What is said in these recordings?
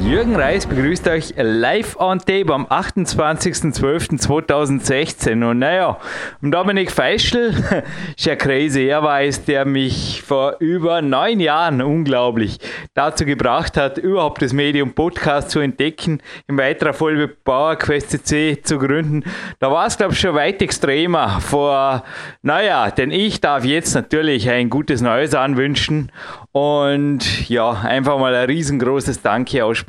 Jürgen Reis begrüßt euch live on tape am 28.12.2016. Und naja, Dominik Feischl ist ja crazy. Er weiß, der mich vor über neun Jahren unglaublich dazu gebracht hat, überhaupt das Medium Podcast zu entdecken, in weiterer Folge PowerQuest CC zu gründen. Da war es, glaube ich, schon weit extremer vor, naja, denn ich darf jetzt natürlich ein gutes Neues anwünschen und ja, einfach mal ein riesengroßes Danke aussprechen.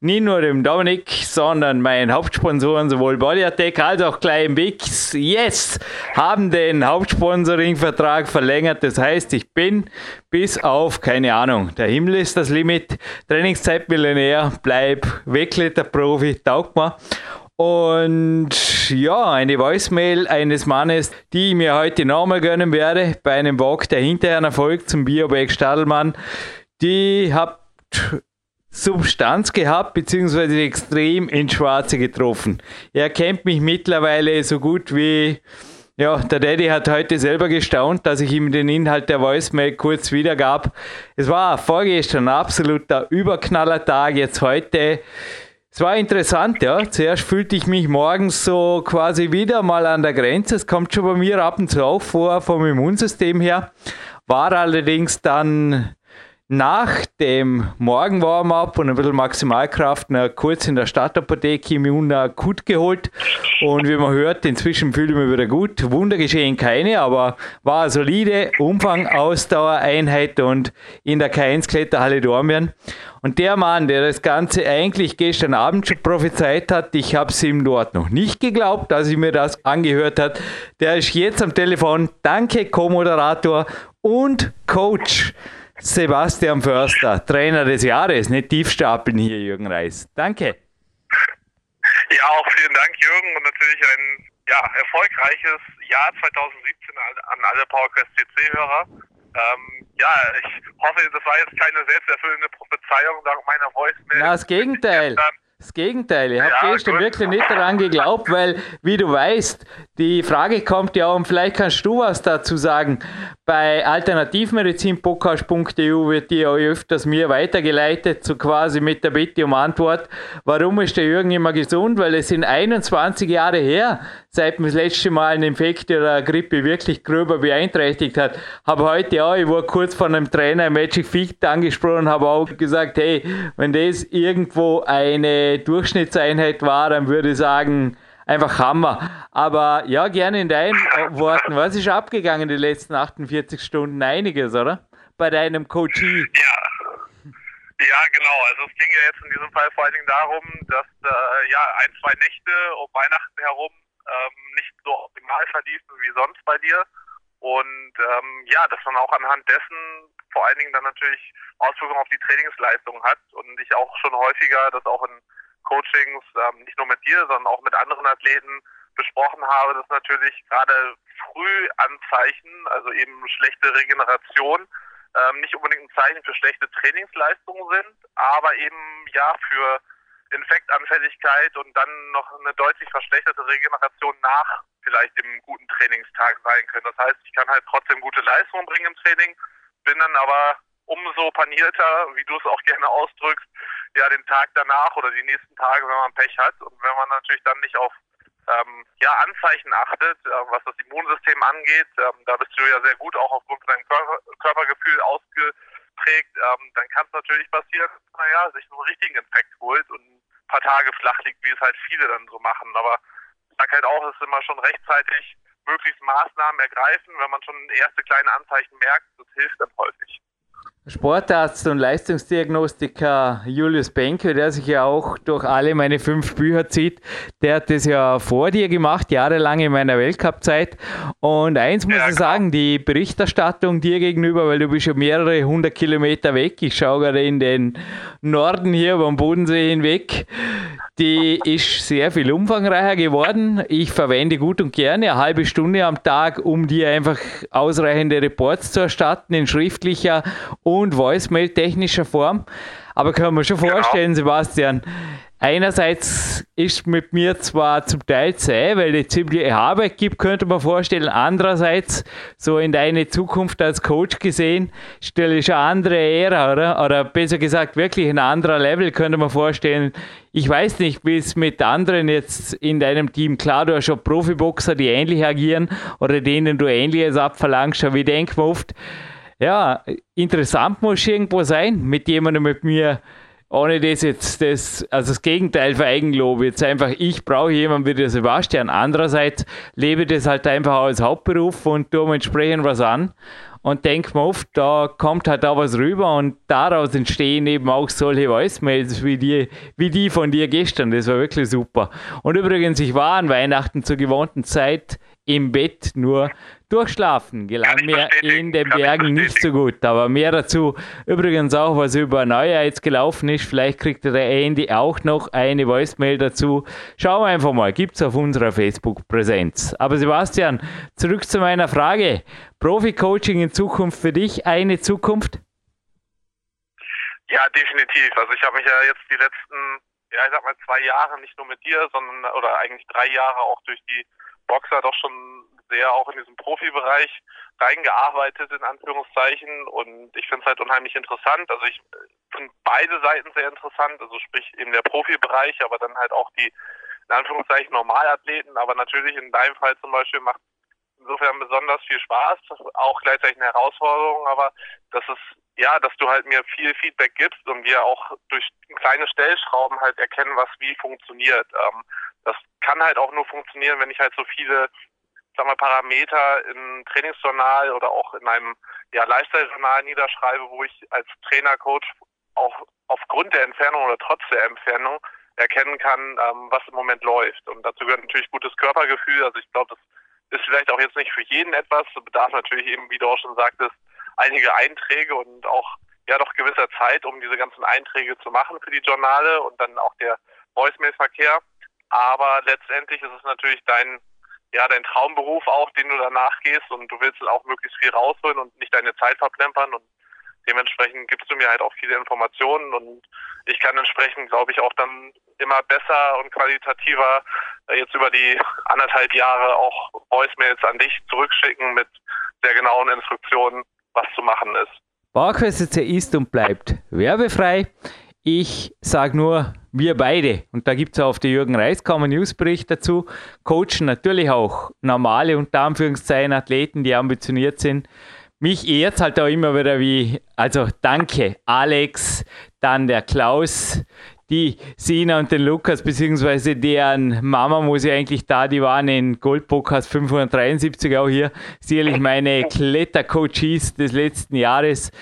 Nicht nur dem Dominik, sondern meinen Hauptsponsoren, sowohl Bodyattack als auch Klein Bix, yes, haben den Hauptsponsoring-Vertrag verlängert. Das heißt, ich bin bis auf, keine Ahnung, der Himmel ist das Limit, Trainingszeit Millionär, bleib Wegkletterprofi, taugt mir. Und ja, eine Voicemail eines Mannes, die ich mir heute nochmal gönnen werde, bei einem Walk der hinterher Erfolg zum Bioberg Stadelmann. Die hat Substanz gehabt, beziehungsweise extrem ins Schwarze getroffen. Er kennt mich mittlerweile so gut wie, ja, der Daddy hat heute selber gestaunt, dass ich ihm den Inhalt der Voicemail kurz wiedergab. Es war vorgestern absoluter Überknallertag, jetzt heute es war interessant, ja. Zuerst fühlte ich mich morgens so quasi wieder mal an der Grenze. Es kommt schon bei mir ab und zu auf vor vom Immunsystem her. War allerdings dann nach dem Morgen-Warm-up und ein bisschen Maximalkraft noch kurz in der Stadtapotheke Immun akut geholt. Und wie man hört, inzwischen fühle ich mich wieder gut. Wunder geschehen keine, aber war eine solide Umfang, Ausdauer, Einheit und in der K1 Kletterhalle Dormien. Und der Mann, der das Ganze eigentlich gestern Abend schon prophezeit hat, ich habe es ihm dort noch nicht geglaubt, dass ich mir das angehört hat, der ist jetzt am Telefon. Danke, Co-Moderator und Coach. Sebastian Förster, Trainer des Jahres, nicht tiefstapeln hier, Jürgen Reis. Danke. Ja, auch vielen Dank, Jürgen, und natürlich ein ja, erfolgreiches Jahr 2017 an alle PowerQuest CC-Hörer. Ähm, ja, ich hoffe, das war jetzt keine selbsterfüllende Prophezeiung dank meiner Voicemail. Na, das Gegenteil. Das Gegenteil, ich habe ja, gestern gut. wirklich nicht daran geglaubt, weil, wie du weißt, die Frage kommt ja, und vielleicht kannst du was dazu sagen. Bei alternativmedizinpodcast.eu wird die auch öfters mir weitergeleitet, so quasi mit der Bitte um Antwort. Warum ist der Jürgen immer gesund? Weil es sind 21 Jahre her, seit man das letzte Mal einen Infekt oder eine Grippe wirklich gröber beeinträchtigt hat. Habe heute auch, ich war kurz von einem Trainer Magic Feet angesprochen, habe auch gesagt, hey, wenn das irgendwo eine Durchschnittseinheit war, dann würde ich sagen, einfach Hammer. Aber ja, gerne in deinen Worten. Was ist abgegangen die letzten 48 Stunden? Einiges, oder? Bei deinem Coachie. Ja. Ja, genau. Also es ging ja jetzt in diesem Fall vor allen Dingen darum, dass äh, ja ein, zwei Nächte um Weihnachten herum ähm, nicht so optimal verliefen wie sonst bei dir. Und ähm, ja, dass man auch anhand dessen vor allen Dingen dann natürlich Auswirkungen auf die Trainingsleistung hat und ich auch schon häufiger das auch in Coachings, ähm, nicht nur mit dir, sondern auch mit anderen Athleten besprochen habe, dass natürlich gerade Frühanzeichen, also eben schlechte Regeneration, ähm, nicht unbedingt ein Zeichen für schlechte Trainingsleistungen sind, aber eben ja für Infektanfälligkeit und dann noch eine deutlich verschlechterte Regeneration nach vielleicht dem guten Trainingstag sein können. Das heißt, ich kann halt trotzdem gute Leistungen bringen im Training, bin dann aber umso panierter, wie du es auch gerne ausdrückst, ja den Tag danach oder die nächsten Tage, wenn man Pech hat und wenn man natürlich dann nicht auf ähm, ja, Anzeichen achtet, äh, was das Immunsystem angeht, ähm, da bist du ja sehr gut auch aufgrund von deinem Körper, Körpergefühl ausgeprägt, ähm, dann kann es natürlich passieren, naja, sich einen richtigen Infekt holt und paar Tage flach liegt, wie es halt viele dann so machen. Aber ich sage halt auch, es ist immer schon rechtzeitig möglichst Maßnahmen ergreifen, wenn man schon erste kleine Anzeichen merkt, das hilft dann häufig. Sportarzt und Leistungsdiagnostiker Julius Benke, der sich ja auch durch alle meine fünf Bücher zieht, der hat das ja vor dir gemacht, jahrelang in meiner Weltcup-Zeit. Und eins muss ja, ich sagen, die Berichterstattung dir gegenüber, weil du bist ja mehrere hundert Kilometer weg, ich schaue gerade in den Norden hier vom Bodensee hinweg, die ist sehr viel umfangreicher geworden. Ich verwende gut und gerne eine halbe Stunde am Tag, um dir einfach ausreichende Reports zu erstatten in schriftlicher und Voicemail-technischer Form. Aber können wir schon genau. vorstellen. Sebastian, einerseits ist mit mir zwar zum Teil zäh, weil es ziemlich Arbeit gibt, könnte man vorstellen. Andererseits, so in deine Zukunft als Coach gesehen, stelle ich eine andere Ära, oder? Oder besser gesagt, wirklich ein anderer Level, könnte man vorstellen. Ich weiß nicht, wie es mit anderen jetzt in deinem Team, klar, du hast schon Profiboxer, die ähnlich agieren oder denen du ähnliches abverlangst, aber ich denke oft, ja, interessant muss irgendwo sein, mit jemandem mit mir ohne das jetzt das, also das Gegenteil für Eigenlob, jetzt einfach, ich brauche jemanden wie der Sebastian. Andererseits lebe ich das halt einfach als Hauptberuf und tue entsprechend was an und denke mir oft, da kommt halt da was rüber und daraus entstehen eben auch solche Voicemails wie die, wie die von dir gestern. Das war wirklich super. Und übrigens, ich war an Weihnachten zur gewohnten Zeit im Bett, nur Durchschlafen gelang mir in den Bergen nicht so gut, aber mehr dazu. Übrigens auch, was über Neujahr jetzt gelaufen ist. Vielleicht kriegt der Andy auch noch eine Voicemail dazu. Schauen wir einfach mal, gibt es auf unserer Facebook-Präsenz. Aber Sebastian, zurück zu meiner Frage. Profi-Coaching in Zukunft für dich eine Zukunft? Ja, definitiv. Also ich habe mich ja jetzt die letzten, ja ich sag mal zwei Jahre nicht nur mit dir, sondern oder eigentlich drei Jahre auch durch die Boxer doch schon sehr auch in diesen Profibereich reingearbeitet, in Anführungszeichen. Und ich finde es halt unheimlich interessant. Also ich finde beide Seiten sehr interessant, also sprich eben der Profibereich, aber dann halt auch die, in Anführungszeichen, Normalathleten. Aber natürlich in deinem Fall zum Beispiel macht insofern besonders viel Spaß, auch gleichzeitig eine Herausforderung, aber das ist ja, dass du halt mir viel Feedback gibst und wir auch durch kleine Stellschrauben halt erkennen, was wie funktioniert. Ähm, das kann halt auch nur funktionieren, wenn ich halt so viele sag mal, Parameter im Trainingsjournal oder auch in einem ja, Lifestyle-Journal niederschreibe, wo ich als Trainer, Coach auch aufgrund der Entfernung oder trotz der Entfernung erkennen kann, ähm, was im Moment läuft. Und dazu gehört natürlich gutes Körpergefühl. Also ich glaube, das ist vielleicht auch jetzt nicht für jeden etwas. Das bedarf natürlich eben, wie du auch schon sagtest, einige Einträge und auch ja doch gewisser Zeit, um diese ganzen Einträge zu machen für die Journale und dann auch der Voicemail-Verkehr. Aber letztendlich ist es natürlich dein, ja, dein Traumberuf auch, den du danach gehst und du willst auch möglichst viel rausholen und nicht deine Zeit verplempern und dementsprechend gibst du mir halt auch viele Informationen und ich kann entsprechend, glaube ich, auch dann immer besser und qualitativer äh, jetzt über die anderthalb Jahre auch Voicemails an dich zurückschicken mit sehr genauen Instruktionen, was zu machen ist. Barquest ist und bleibt werbefrei. Ich sage nur, wir beide, und da gibt es auf der Jürgen Reiskammer Newsbericht dazu, coachen natürlich auch normale, unter Anführungszeichen, Athleten, die ambitioniert sind. Mich ehrt halt auch immer wieder wie, also danke Alex, dann der Klaus, die Sina und den Lukas, beziehungsweise deren Mama muss ich eigentlich da, die waren in Goldpokers 573 auch hier, sicherlich meine Klettercoaches des letzten Jahres,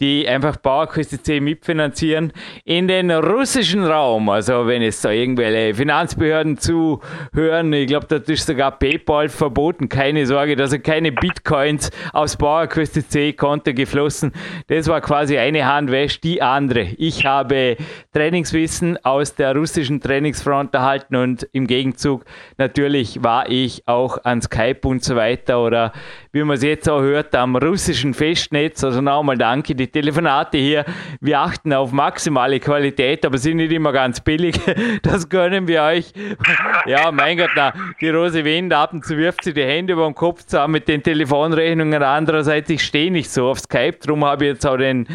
die einfach PowerQuest C mitfinanzieren, in den russischen Raum. Also wenn es da irgendwelche Finanzbehörden zuhören, ich glaube, da ist sogar PayPal verboten. Keine Sorge, da sind keine Bitcoins aufs PowerQuest C Konto geflossen. Das war quasi eine Hand wäscht die andere. Ich habe Trainingswissen aus der russischen Trainingsfront erhalten und im Gegenzug natürlich war ich auch an Skype und so weiter oder wie man es jetzt auch hört, am russischen Festnetz. Also nochmal danke, die Telefonate hier. Wir achten auf maximale Qualität, aber sind nicht immer ganz billig. Das gönnen wir euch. Ja, mein Gott, na, die Rose Wind, ab und zu wirft sie die Hände über den Kopf zusammen mit den Telefonrechnungen. Andererseits, ich stehe nicht so auf Skype, darum habe ich jetzt auch den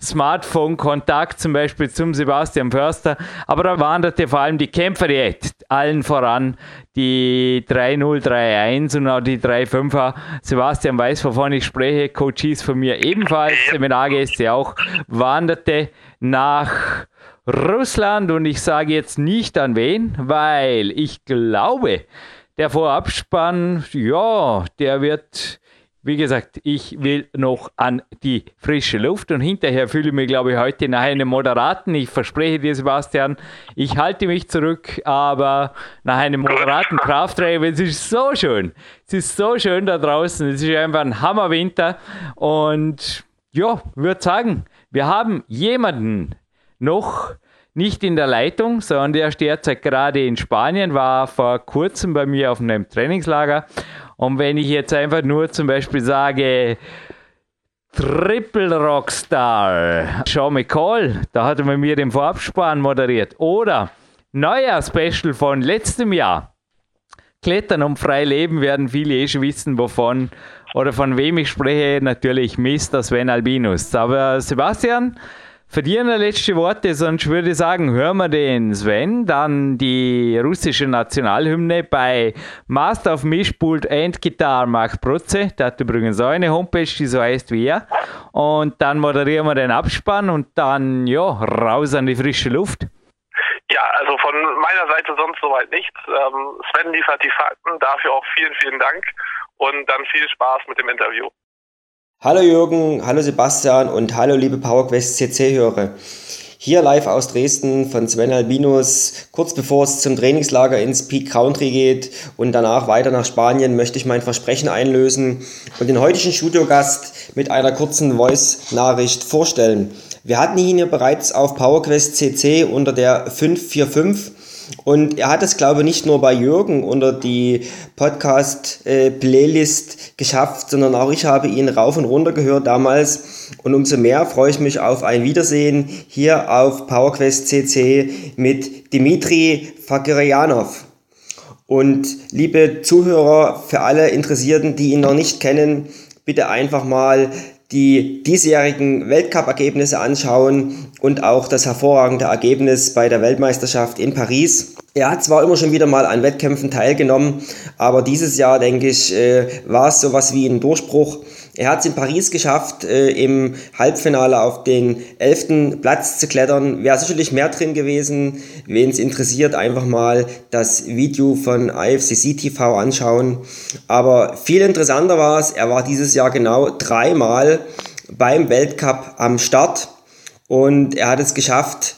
Smartphone-Kontakt zum Beispiel zum Sebastian Förster. Aber da wanderte vor allem die Kämpferdiät allen voran die 3031 und auch die 35er. Sebastian weiß, wovon ich spreche. Coaches von mir ebenfalls, Seminargäste auch, wanderte nach Russland und ich sage jetzt nicht an wen, weil ich glaube, der Vorabspann, ja, der wird wie gesagt, ich will noch an die frische Luft und hinterher fühle ich mich, glaube ich, heute nach einem moderaten, ich verspreche dir, Sebastian, ich halte mich zurück, aber nach einem moderaten Krafttraining, es ist so schön, es ist so schön da draußen, es ist einfach ein Hammerwinter. Und ja, würde sagen, wir haben jemanden noch nicht in der Leitung, sondern der steht derzeit gerade in Spanien, war vor kurzem bei mir auf einem Trainingslager und wenn ich jetzt einfach nur zum Beispiel sage, Triple Rockstar Sean McCall, da hat er mit mir den Vorabspann moderiert. Oder neuer Special von letztem Jahr. Klettern um frei leben werden viele eh schon wissen, wovon oder von wem ich spreche. Natürlich Mr. Sven Albinus. Aber Sebastian, verdienen letzte Worte, sonst würde ich sagen, hören wir den Sven, dann die russische Nationalhymne bei Master of Mischpult and Guitar Mark Protze. Der hat übrigens auch eine Homepage, die so heißt wie er. Und dann moderieren wir den Abspann und dann, ja, raus an die frische Luft. Ja, also von meiner Seite sonst soweit nichts. Ähm, Sven liefert die Fakten, dafür auch vielen, vielen Dank und dann viel Spaß mit dem Interview. Hallo Jürgen, hallo Sebastian und hallo liebe PowerQuest CC-Hörer. Hier live aus Dresden von Sven Albinus. Kurz bevor es zum Trainingslager ins Peak Country geht und danach weiter nach Spanien, möchte ich mein Versprechen einlösen und den heutigen Studiogast mit einer kurzen Voice-Nachricht vorstellen. Wir hatten ihn hier bereits auf PowerQuest CC unter der 545 und er hat es, glaube ich, nicht nur bei Jürgen unter die Podcast-Playlist geschafft, sondern auch ich habe ihn rauf und runter gehört damals. Und umso mehr freue ich mich auf ein Wiedersehen hier auf PowerQuest CC mit Dimitri Fakirjanov. Und liebe Zuhörer, für alle Interessierten, die ihn noch nicht kennen, bitte einfach mal die diesjährigen Weltcup-Ergebnisse anschauen und auch das hervorragende Ergebnis bei der Weltmeisterschaft in Paris. Er hat zwar immer schon wieder mal an Wettkämpfen teilgenommen, aber dieses Jahr, denke ich, äh, war es sowas wie ein Durchbruch. Er hat es in Paris geschafft, äh, im Halbfinale auf den elften Platz zu klettern. Wäre sicherlich mehr drin gewesen. Wen es interessiert, einfach mal das Video von IFCC TV anschauen. Aber viel interessanter war es, er war dieses Jahr genau dreimal beim Weltcup am Start und er hat es geschafft,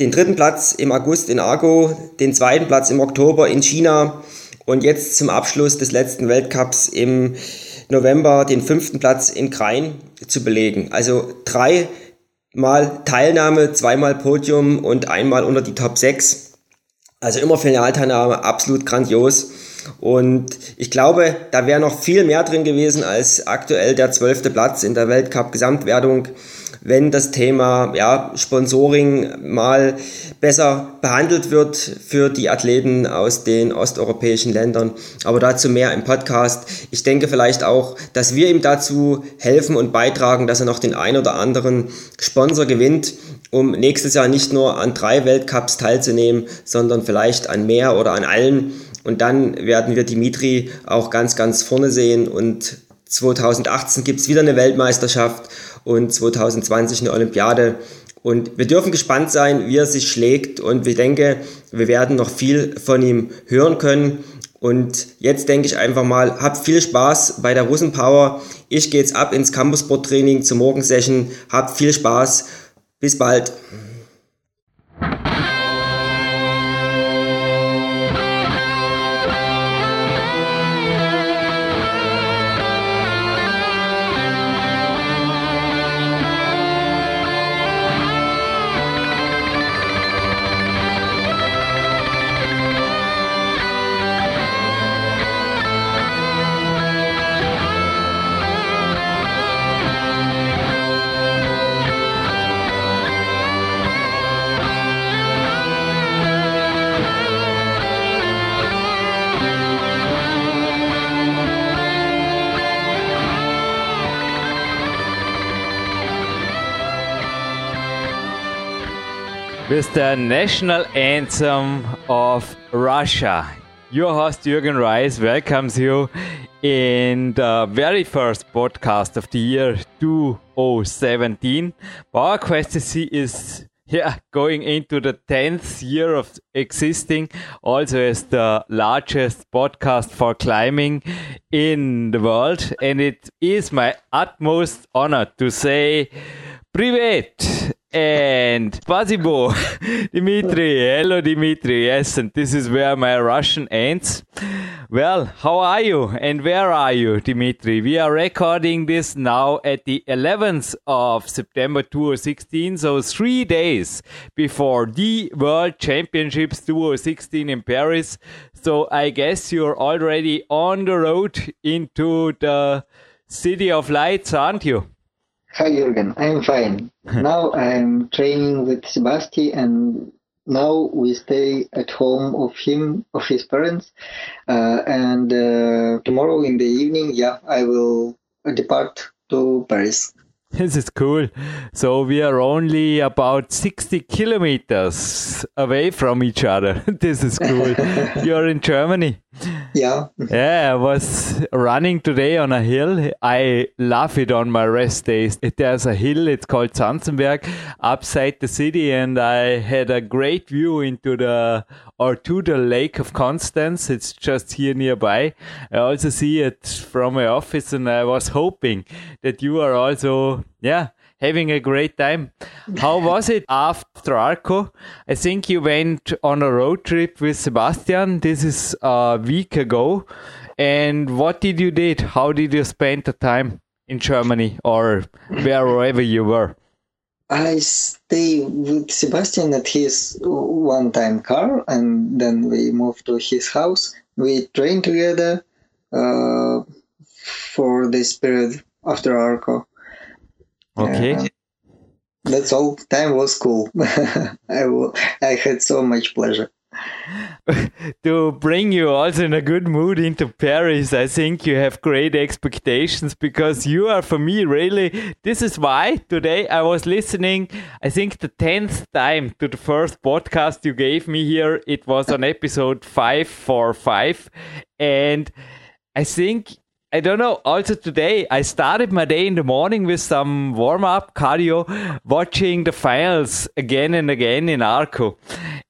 den dritten Platz im August in Argo, den zweiten Platz im Oktober in China und jetzt zum Abschluss des letzten Weltcups im November den fünften Platz in Krain zu belegen. Also dreimal Teilnahme, zweimal Podium und einmal unter die Top 6. Also immer Finalteilnahme, absolut grandios. Und ich glaube, da wäre noch viel mehr drin gewesen als aktuell der zwölfte Platz in der Weltcup-Gesamtwertung wenn das Thema ja, Sponsoring mal besser behandelt wird für die Athleten aus den osteuropäischen Ländern. Aber dazu mehr im Podcast. Ich denke vielleicht auch, dass wir ihm dazu helfen und beitragen, dass er noch den ein oder anderen Sponsor gewinnt, um nächstes Jahr nicht nur an drei Weltcups teilzunehmen, sondern vielleicht an mehr oder an allen. Und dann werden wir Dimitri auch ganz, ganz vorne sehen und 2018 gibt es wieder eine Weltmeisterschaft und 2020 eine Olympiade. Und wir dürfen gespannt sein, wie er sich schlägt. Und ich denke, wir werden noch viel von ihm hören können. Und jetzt denke ich einfach mal, habt viel Spaß bei der Russenpower. Ich gehe jetzt ab ins Campussport Training zur Morgensession. Habt viel Spaß. Bis bald. The national anthem of Russia. Your host Jürgen Reis welcomes you in the very first podcast of the year 2017. Our Quest is yeah, going into the 10th year of existing, also as the largest podcast for climbing in the world. And it is my utmost honor to say Privet and Spasibo, Dimitri. Hello, Dimitri. Yes, and this is where my Russian ends. Well, how are you and where are you, Dimitri? We are recording this now at the 11th of September 2016, so three days before the World Championships 2016 in Paris. So I guess you're already on the road into the City of Lights, aren't you? Hi Jürgen, I'm fine. now I'm training with Sebastian and now we stay at home of him, of his parents. Uh, and uh, tomorrow in the evening, yeah, I will depart to Paris. This is cool. So we are only about 60 kilometers away from each other. this is cool. You're in Germany. Yeah. yeah, I was running today on a hill. I love it on my rest days. There's a hill, it's called Zanzenberg, upside the city, and I had a great view into the or to the Lake of Constance. It's just here nearby. I also see it from my office, and I was hoping that you are also, yeah, having a great time. How was it after Arco? I think you went on a road trip with Sebastian. This is a week ago. And what did you did? How did you spend the time in Germany or wherever you were? I stay with Sebastian at his one-time car, and then we moved to his house. We trained together uh, for this period after Arco. Okay. Uh, that's all. Time was cool. I, will, I had so much pleasure. to bring you also in a good mood into Paris, I think you have great expectations because you are, for me, really. This is why today I was listening, I think the 10th time to the first podcast you gave me here. It was on episode 545. And I think I don't know. Also today, I started my day in the morning with some warm up cardio, watching the finals again and again in Arco.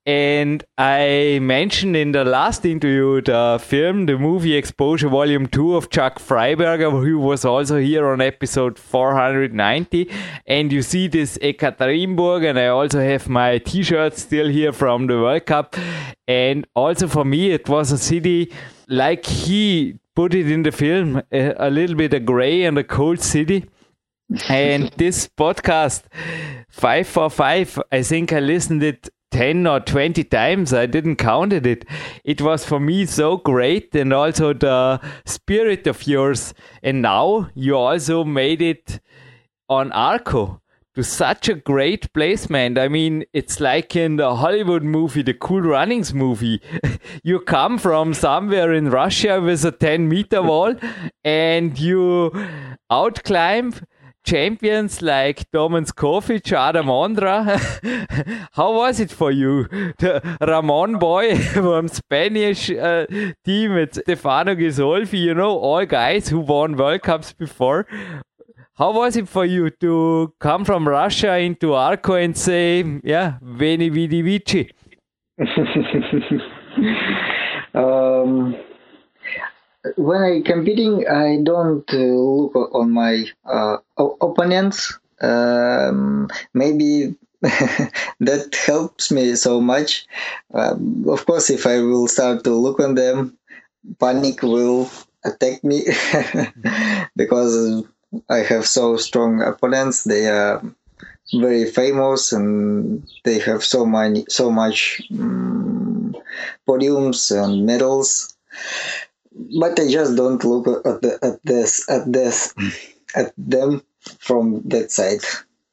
And I mentioned in the last interview the film, the movie Exposure Volume 2 of Chuck Fryberger, who was also here on episode 490. And you see this Ekaterinburg, and I also have my t shirt still here from the World Cup. And also for me, it was a city like he put it in the film a, a little bit a gray and a cold city. and this podcast, 545, I think I listened it 10 or 20 times. I didn't count it. It was for me so great and also the spirit of yours. And now you also made it on Arco to such a great placement. I mean, it's like in the Hollywood movie, the Cool Runnings movie. you come from somewhere in Russia with a 10 meter wall and you outclimb champions like Domen Skofic, Adam Ondra. How was it for you? The Ramon boy from Spanish uh, team with Stefano Ghisolfi, you know, all guys who won World Cups before. How was it for you to come from Russia into Arco and say, yeah, Veni Vidi Vici? um, when I competing, I don't uh, look on my uh, opponents. Um, maybe that helps me so much. Um, of course, if I will start to look on them, panic will attack me because I have so strong opponents. They are very famous and they have so many, so much um, podiums and medals. But I just don't look at the, at this at this at them from that side.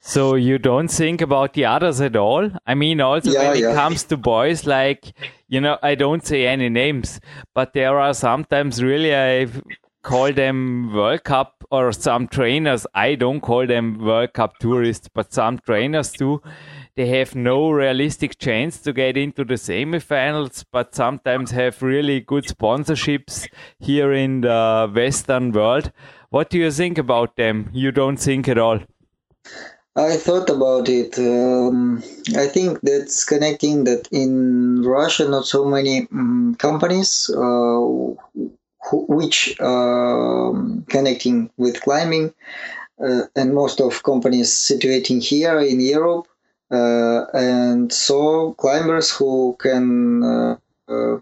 So you don't think about the others at all? I mean, also yeah, when it yeah. comes to boys, like you know, I don't say any names, but there are sometimes really I call them World Cup or some trainers. I don't call them World Cup tourists, but some trainers do. They have no realistic chance to get into the semifinals, but sometimes have really good sponsorships here in the Western world. What do you think about them? You don't think at all? I thought about it. Um, I think that's connecting that in Russia, not so many um, companies uh, which um, connecting with climbing, uh, and most of companies situating here in Europe, uh, and so climbers who can uh, uh,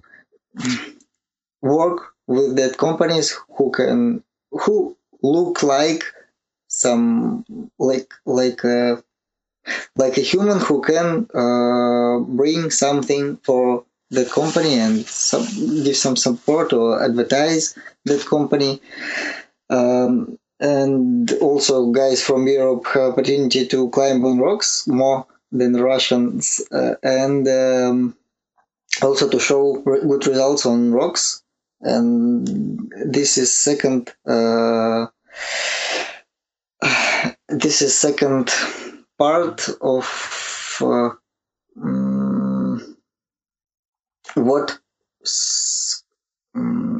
work with that companies who can who look like some like like like a human who can uh, bring something for the company and some, give some support or advertise that company. Um, and also guys from Europe have opportunity to climb on rocks more than Russians, uh, and um, also to show good results on rocks. And this is second. Uh, this is second part of uh, um, what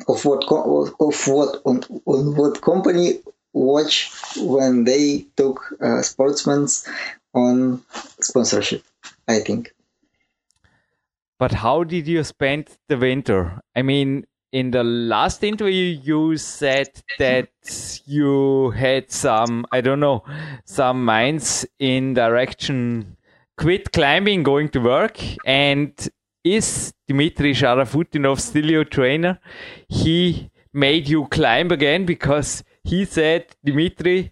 of what of what on, on what company watch when they took uh, sportsmen on sponsorship. I think. But how did you spend the winter? I mean, in the last interview, you said that you had some, I don't know, some minds in direction quit climbing, going to work. And is Dmitry Sharafutdinov still your trainer? He made you climb again because he said, Dmitry,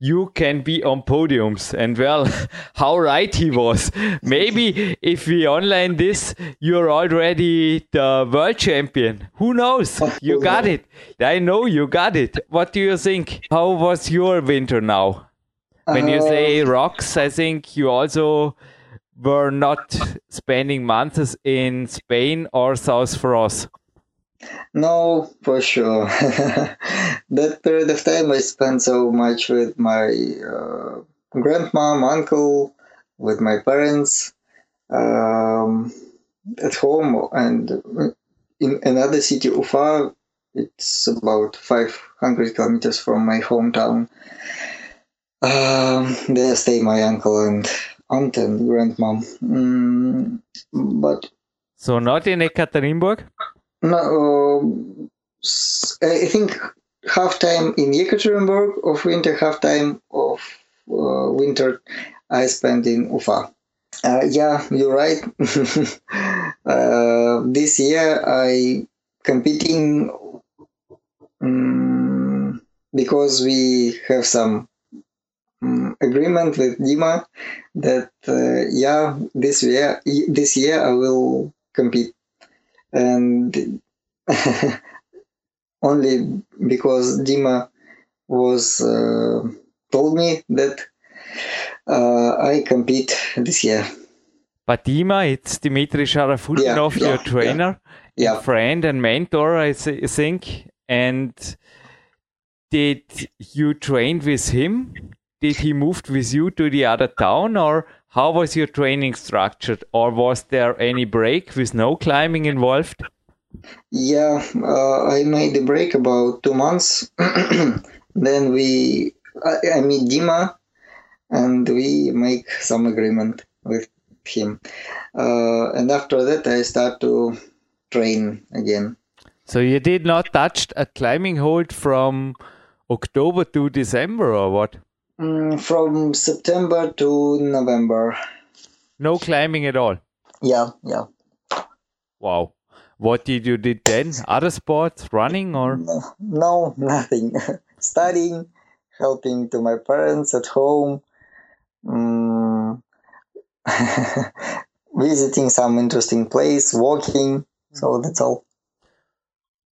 you can be on podiums. And well, how right he was. Maybe if we online this, you're already the world champion. Who knows? You got it. I know you got it. What do you think? How was your winter now? When you say uh, rocks, I think you also were not spending months in Spain or South France. No, for sure. that period of time I spent so much with my uh, grandmom, uncle, with my parents um, at home, and in another city, Ufa. It's about 500 kilometers from my hometown. Um, there stay my uncle and and grandmom. Mm, but so not in Ekaterinburg. No, uh, I think half time in Yekaterinburg of winter, half time of uh, winter I spent in Ufa. Uh, yeah, you're right. uh, this year I competing um, because we have some agreement with Dima that uh, yeah this year this year I will compete and only because Dima was uh, told me that uh, I compete this year. But Dima, it's Dmitry Sharafutdinov, yeah, your trainer, yeah. friend and mentor, I think. And did you train with him? Did he move with you to the other town, or how was your training structured? Or was there any break with no climbing involved? Yeah, uh, I made a break about two months. then we, I, I meet Dima, and we make some agreement with him. Uh, and after that, I start to train again. So you did not touch a climbing hold from October to December, or what? Mm, from September to November. No climbing at all. Yeah, yeah. Wow. What did you did then? Other sports, running or? No, no nothing. Studying, helping to my parents at home, um, visiting some interesting place, walking. So that's all.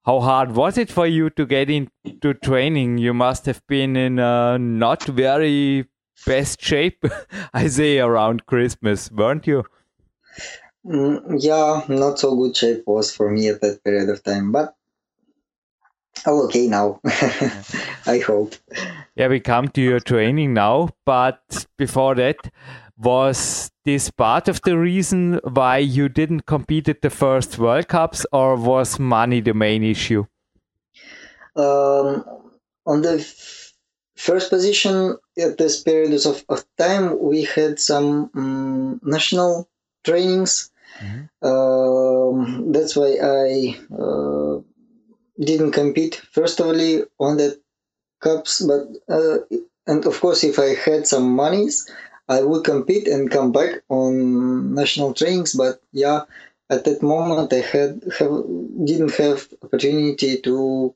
How hard was it for you to get into training? You must have been in a not very best shape, I say, around Christmas, weren't you? Mm, yeah, not so good shape was for me at that period of time, but I'm okay now. I hope. Yeah, we come to your training now, but before that, was this part of the reason why you didn't compete at the first World Cups, or was money the main issue? Um, on the first position at this period of, of time, we had some um, national trainings Mm-hmm. Um, that's why I uh, didn't compete. First of all, on the cups, but uh, and of course, if I had some monies, I would compete and come back on national trainings. But yeah, at that moment, I had have didn't have opportunity to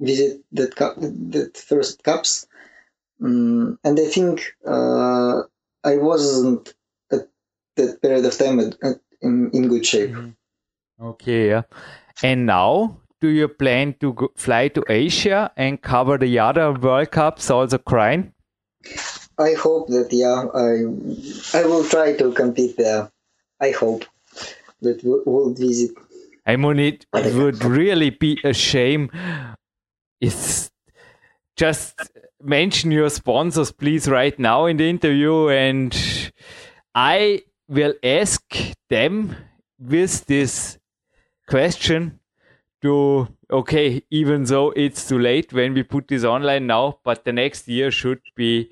visit that cup, that first cups, um, and I think uh, I wasn't at that period of time at, at in, in good shape. Mm-hmm. Okay, yeah. And now, do you plan to go, fly to Asia and cover the other World Cups, also crying? I hope that yeah, I I will try to compete there. I hope that we'll visit. I mean, it, it would really be a shame. It's just mention your sponsors, please, right now in the interview, and I will ask them with this question to okay, even though it's too late when we put this online now, but the next year should be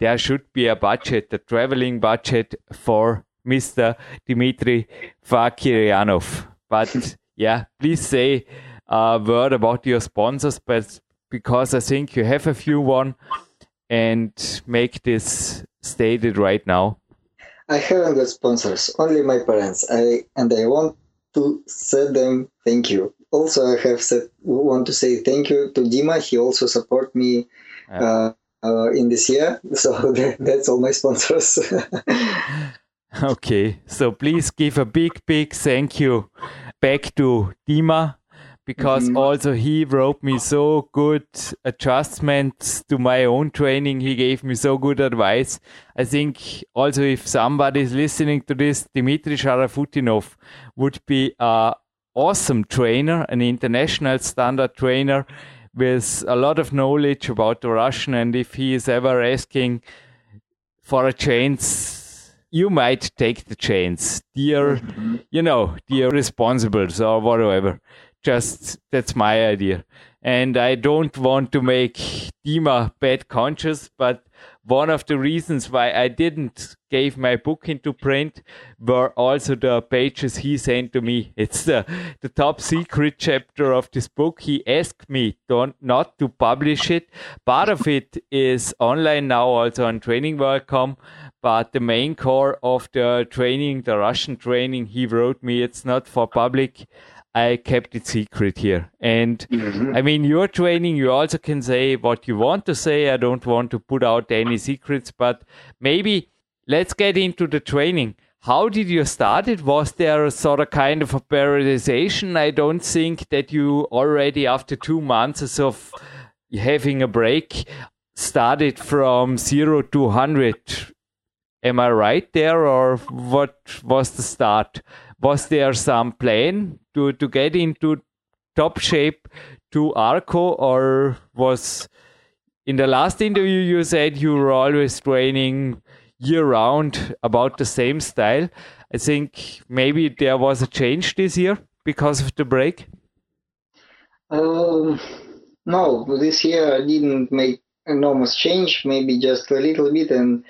there should be a budget, a traveling budget for Mr. Dmitry Fakiryanov. But yeah, please say a word about your sponsors, but because I think you have a few one and make this stated right now. I haven't got sponsors, only my parents. I and I want to say them thank you. Also, I have said want to say thank you to Dima. He also support me uh, uh, in this year. So that, that's all my sponsors. okay, so please give a big, big thank you back to Dima because mm-hmm. also he wrote me so good adjustments to my own training. He gave me so good advice. I think also if somebody is listening to this, Dmitry Sharafutdinov would be a awesome trainer, an international standard trainer with a lot of knowledge about the Russian. And if he is ever asking for a chance, you might take the chance, dear, mm-hmm. you know, dear responsibles or whatever just that's my idea. And I don't want to make Dima bad conscious, but one of the reasons why I didn't gave my book into print were also the pages he sent to me. It's the, the top secret chapter of this book. He asked me don't, not to publish it. Part of it is online now, also on trainingworld.com. But the main core of the training, the Russian training, he wrote me, it's not for public. I kept it secret here. And mm-hmm. I mean, your training, you also can say what you want to say. I don't want to put out any secrets, but maybe let's get into the training. How did you start it? Was there a sort of kind of a periodization? I don't think that you already, after two months of having a break, started from zero to 100. Am I right there, or what was the start? Was there some plan to, to get into top shape to Arco, or was in the last interview you said you were always training year round about the same style? I think maybe there was a change this year because of the break. Um, no, this year I didn't make enormous change, maybe just a little bit. And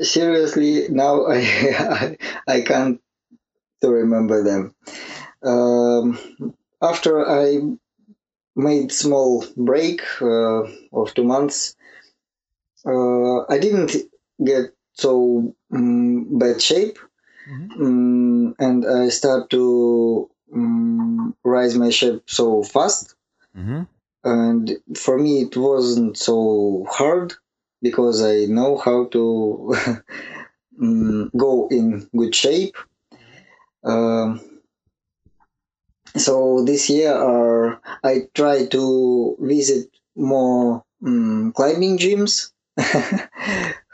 seriously, now I I, I can't to remember them. Um, after I made small break uh, of two months, uh, I didn't get so um, bad shape, mm-hmm. um, and I start to um, rise my shape so fast. Mm-hmm. And for me, it wasn't so hard because I know how to mm, go in good shape um, so this year uh, I try to visit more um, climbing gyms.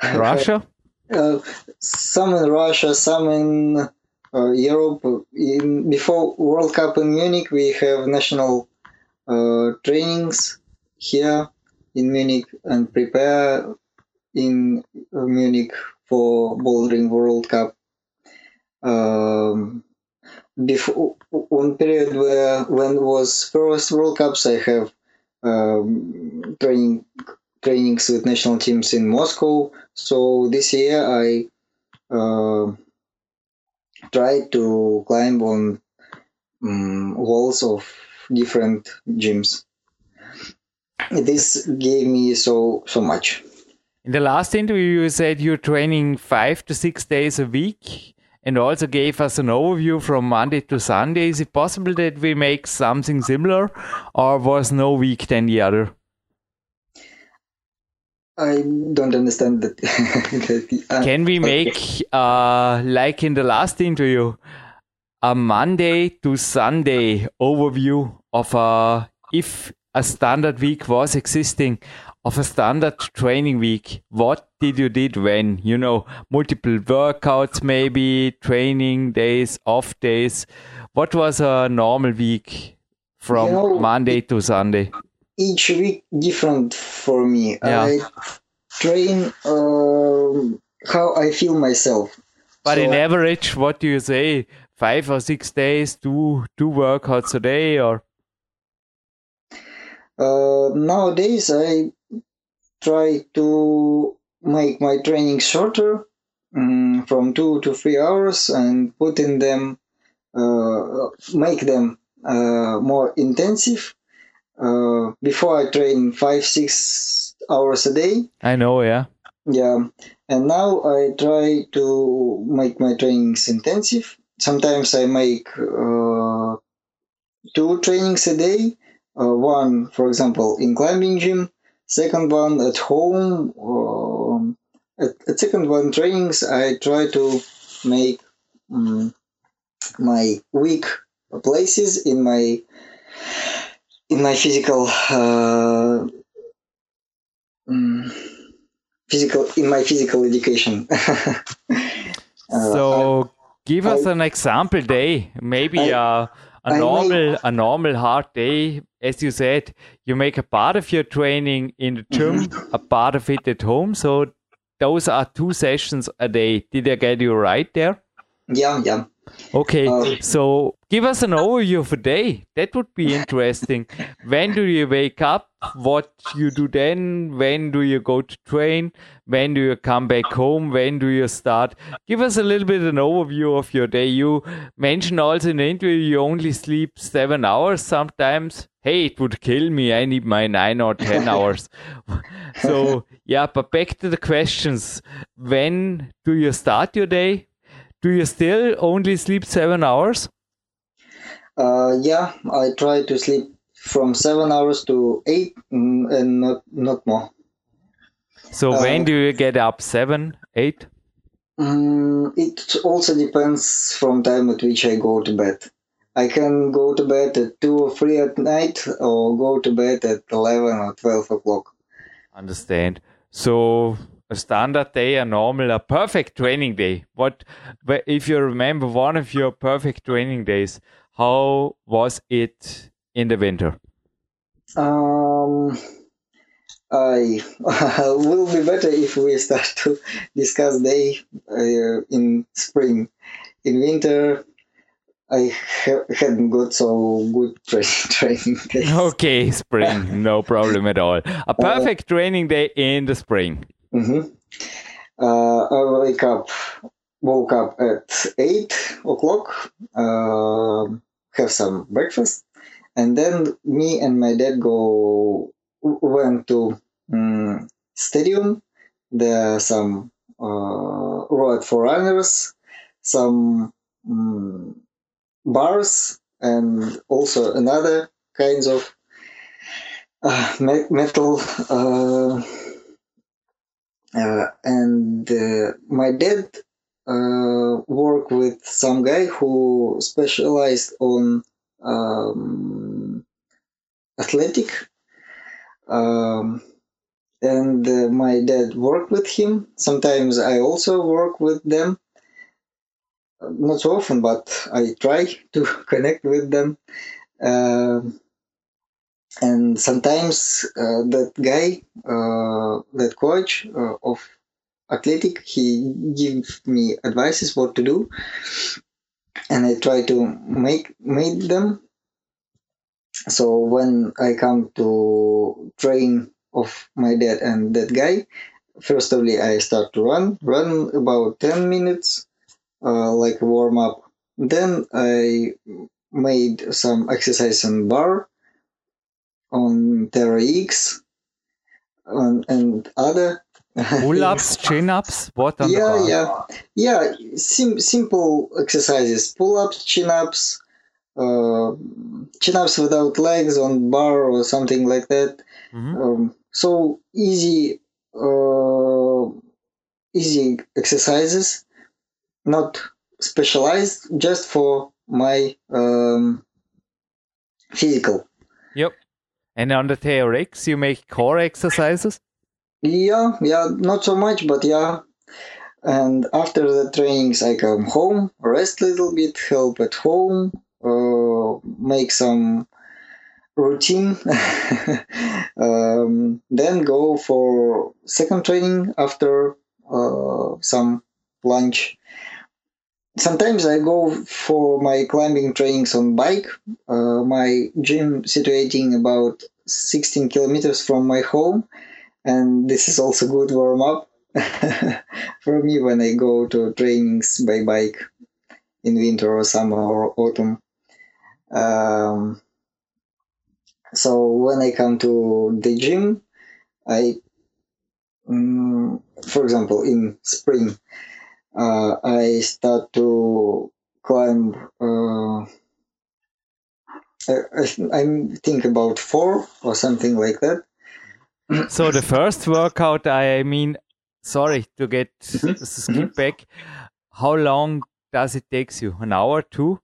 Russia? Uh, some in Russia, some in uh, Europe. In, before World Cup in Munich, we have national uh, trainings here in Munich and prepare in Munich for bouldering World Cup um, before one period where when was first World Cups, I have um, training trainings with national teams in Moscow. So this year I uh, tried to climb on um, walls of different gyms. This gave me so so much. In the last interview, you said you're training five to six days a week and also gave us an overview from Monday to Sunday. Is it possible that we make something similar, or was no week than the other? I don't understand that. uh, Can we make, okay. uh, like in the last interview, a Monday to Sunday overview of a if a standard week was existing of a standard training week what did you did when you know multiple workouts maybe training days off days what was a normal week from You know, monday to sunday Each week different for me. Yeah. I train um, how I feel myself. but So in average what do you say five or six days two two workouts a day or Uh, nowadays, I try to make my training shorter, mm, from two to three hours, and put in them, uh, make them uh, more intensive. Uh, before I train five, six hours a day. i know yeah Yeah, and now I try to make my trainings intensive. Sometimes I make uh, two trainings a day. Uh, one, for example, in climbing gym. Second one at home. Um, at, at second one trainings, I try to make um, my weak places in my in my physical uh, mm, physical in my physical education. Uh, so give us I- an example day maybe I- a, a normal a normal hard day as you said you make a part of your training in the gym Mm-hmm. a part of it at home. So those are two sessions a day. Did i get you right there? Yeah, yeah. okay Uh, so give us an overview of a day. That would be interesting. When do you wake up? What you do then? When do you go to train? When do you come back home? When do you start? Give us a little bit an overview of your day. You mentioned also in the interview you only sleep seven hours sometimes hey it would kill me. I need my nine or ten hours. So yeah but back to the questions. When do you start your day? Do you still only sleep seven hours? Uh, yeah, I try to sleep from seven hours to eight, mm, and not not more. so Uh, when do you get up? Seven eight? Mm, it also depends from time at which I go to bed. I can go to bed at two or three at night, or go to bed at eleven or twelve o'clock. understand so a standard day a normal a perfect training day what if you remember one of your perfect training days how was it in the winter Um, I will be better if we start to discuss day uh, in spring. In winter, I ha- hadn't got so good tra- training days. okay spring no problem at all a perfect training day in the spring hmm Uh, I wake up, woke up at eight o'clock, uh, have some breakfast, and then me and my dad go went to um, stadium. There are some uh, road for runners, some um, bars, and also another kinds of uh, me- metal. Uh, uh, and uh, my dad uh, worked with some guy who specialized on um, athletic um, and uh, my dad worked with him sometimes i also work with them not so often but i try to connect with them. Um and sometimes uh, that guy, uh, that coach uh, of athletic, he gives me advices what to do, and I try to make make them. So when I come to train of my dad and that guy, first of all I start to run, run about ten minutes, uh, like warm up. Then I made some exercise on bar on TRX and, and other pull-ups chin-ups what on the yeah bar? yeah yeah sim- simple exercises pull-ups chin-ups uh, chin-ups without legs on bar or something like that Mhm. um, so easy uh, easy exercises not specialized just for my um, physical Yep. And on the TRX, you make core exercises? Yeah, yeah, not so much, but yeah. And after the trainings, I come home, rest a little bit, help at home, uh, make some routine, um, then go for second training after uh, some lunch. Sometimes I go for my climbing trainings on bike. Uh, my gym situating about 16 kilometers from my home, and this is also good warm up for me when I go to trainings by bike in winter or summer or autumn. Um, so when I come to the gym, I, um, for example, in spring, uh, I start to climb. Uh, I, I think about four or something like that. So the first workout, I mean, sorry to get Mhm, skip back. How long does it takes you? An hour, two?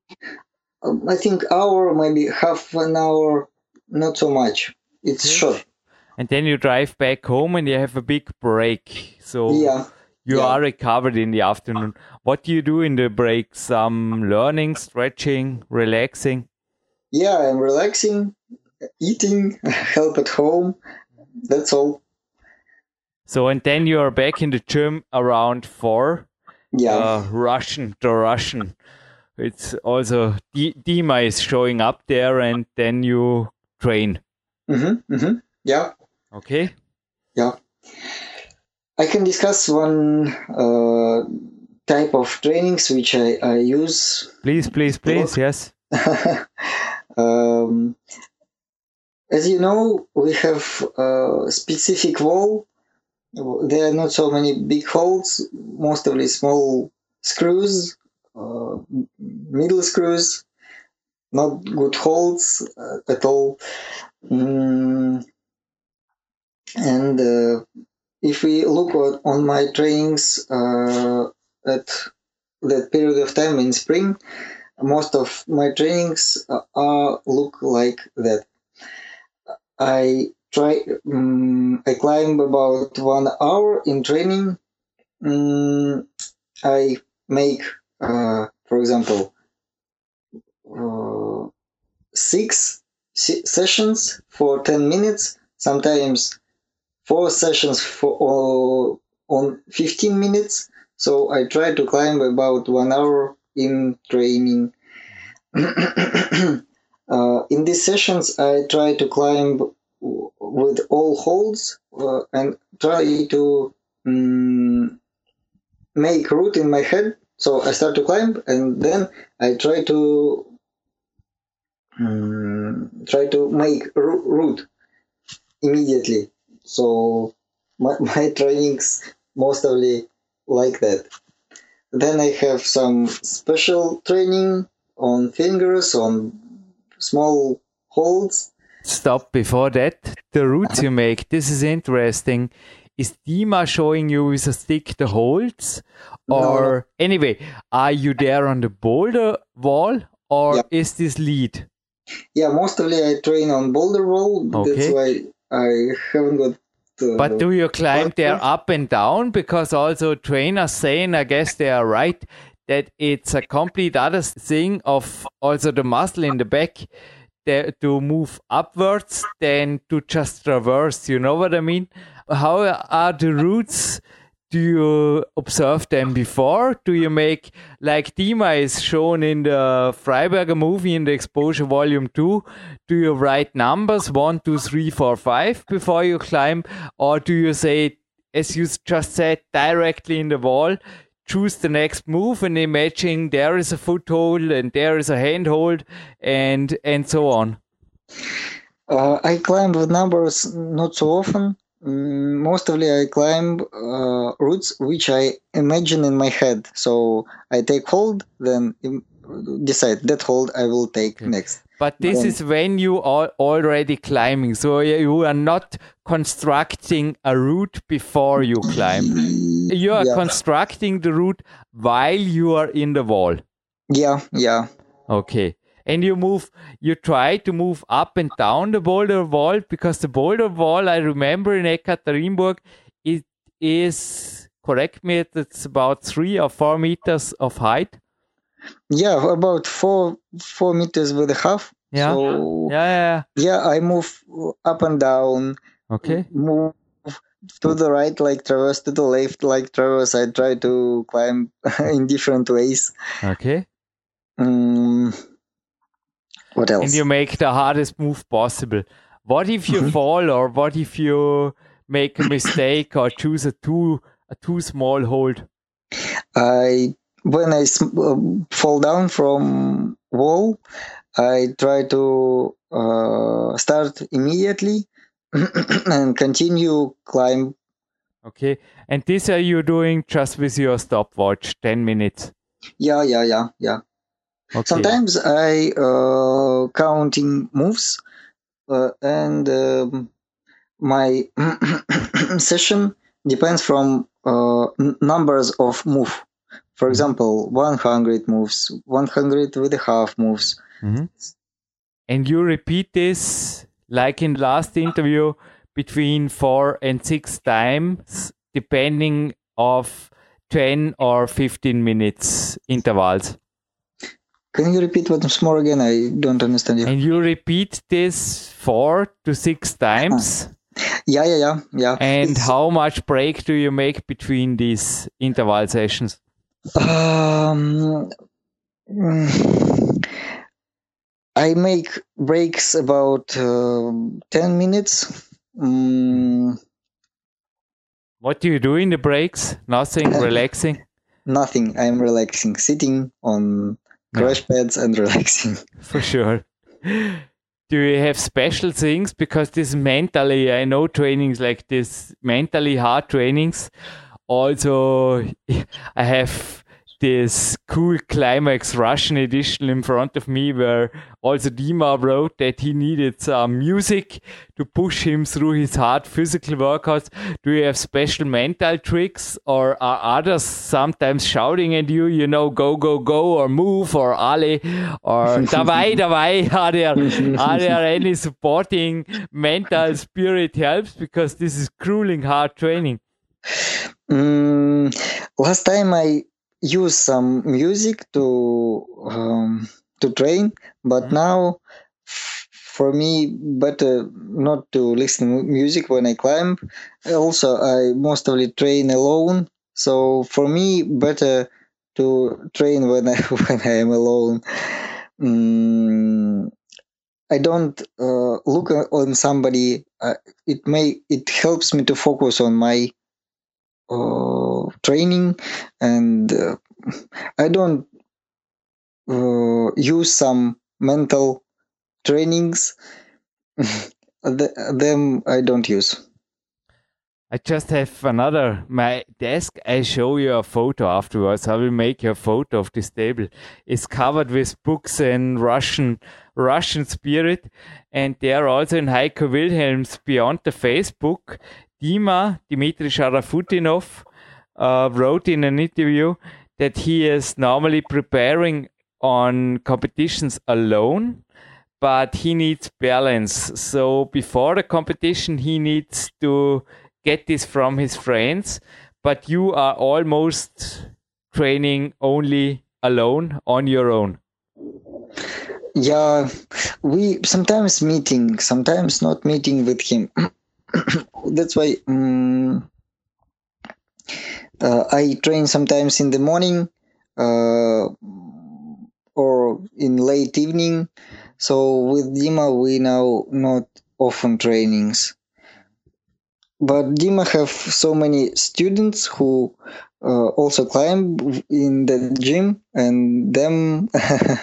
Um, I think hour, maybe half an hour, not so much. It's Okay. short. And then you drive back home and you have a big break. So Yeah. You yeah. are recovered in the afternoon. What do you do in the break? Some learning, stretching, relaxing? Yeah, I'm relaxing, eating, help at home. That's all. So and then you are back in the gym around four. Yeah. Uh, Russian, the Russian. It's also D- Dima is showing up there, and then you train. mm-hmm, mm-hmm. Yeah. Okay. Yeah. I can discuss one uh, type of trainings which I, I use. Please, please, please. Yes. um, as you know, we have a specific wall. There are not so many big holes, mostly small screws, uh, middle screws, not good holes uh, at all. Mm, and uh, if we look on my trainings uh, at that period of time in spring, most of my trainings uh, are look like that. I try. Um, I climb about one hour in training. Um, I make, uh, for example, uh, six se- sessions for ten minutes. Sometimes four sessions for uh, on fifteen minutes. So I try to climb about one hour in training. uh, in these sessions, I try to climb with all holds uh, and try to um, make route in my head. So I start to climb and then I try to um, try to make route immediately. So my, my trainings mostly like that. Then I have some special training on fingers, on small holds. Stop before that. The routes you make. This is interesting. Is Dima showing you with a stick the holds? No, Or anyway, are you there on the boulder wall or Yeah. is this lead? Yeah, mostly I train on boulder wall. That's Okay. why I haven't got. Uh, But do you climb there up and down? Because also trainers saying, I guess they are right, that it's a complete other thing of also the muscle in the back that to move upwards than to just traverse. You know what I mean? How are the routes? Do you observe them before? Do you make like Dima is shown in the Fryberger movie in the Exposure Volume 2? Do you write numbers one, two, three, four, five before you climb? Or do you say, as you just said, directly in the wall, choose the next move and imagine there is a foothold and there is a handhold and and so on? Uh, I climb with numbers not so often. Mm, mostly I climb uh, routes which I imagine in my head. So I take hold, then decide that hold I will take next. But this Then- is when you are already climbing. So you are not constructing a route before you climb. You are Yeah. constructing the route while you are in the wall. Yeah, yeah. Okay. And you move, you try to move up and down the boulder wall because the boulder wall, I remember in Ekaterinburg, it is, correct me, it's about three or four meters of height. Yeah, about four four meters with a half. Yeah. So, Yeah, yeah, yeah, I move up and down. Okay. Move to the right like traverse, to the left like traverse. I try to climb in different ways. Okay. Mm, what else? and you make the hardest move possible. What if you Mhm. fall, or what if you make a mistake, or choose a too a too small hold? I when I sm- uh, fall down from wall, I try to uh, start immediately and continue climb. Okay, and this are you doing just with your stopwatch, ten minutes. Yeah, yeah, yeah, yeah. Okay. Sometimes I uh, counting moves, uh, and um, my session depends from uh, numbers of move. For example, 100 moves, 100 with a half moves. Mhm. And you repeat this like in last interview between four and six times, depending of ten or fifteen minutes intervals. Can you repeat once more again? I don't understand you. And you repeat this four to six times. Yeah, yeah, yeah, yeah. And It's- how much break do you make between these interval sessions? Um, I make breaks about um 10 minutes. Mm, What do you do in the breaks? Nothing, relaxing. nothing. I'm relaxing, sitting on crash pads and relaxing. For sure. Do you have special things? Because this mentally, I know trainings like this, mentally hard trainings. Also, I have this cool Climax Russian edition in front of me where also Dima wrote that he needed some music to push him through his hard physical workouts. Do you have special mental tricks or are others sometimes shouting at you, you know, go, go, go or move or ale or dabei, dabei? Are there, are there any supporting mental spirit helps? Because this is grueling hard training. Mm, last time I used some music to um, to train, but Mhm. now for me better not to listen music when I climb. Also, I mostly train alone, so for me better to train when I when I am alone. Mm, I don't uh, look on somebody. Uh, it may it helps me to focus on my uh, training and uh, i don't uh, use some mental trainings Th- them i don't use I just have another my desk. I show you a photo afterwards. I will make a photo of this table. It's covered with books and Russian Russian spirit, and there also in Heiko Wilhelm's Beyond the Facebook, Dima Dmitry Sharafutdinov uh, wrote in an interview that he is normally preparing on competitions alone but he needs balance. So before the competition, he needs to get this from his friends. But you are almost training only alone on your own. yeah we sometimes meeting sometimes not meeting with him that's why um, i train sometimes in the morning uh, or in late evening. So with dima we now not often trainings. But dima have so many students who uh, also climb in the gym and them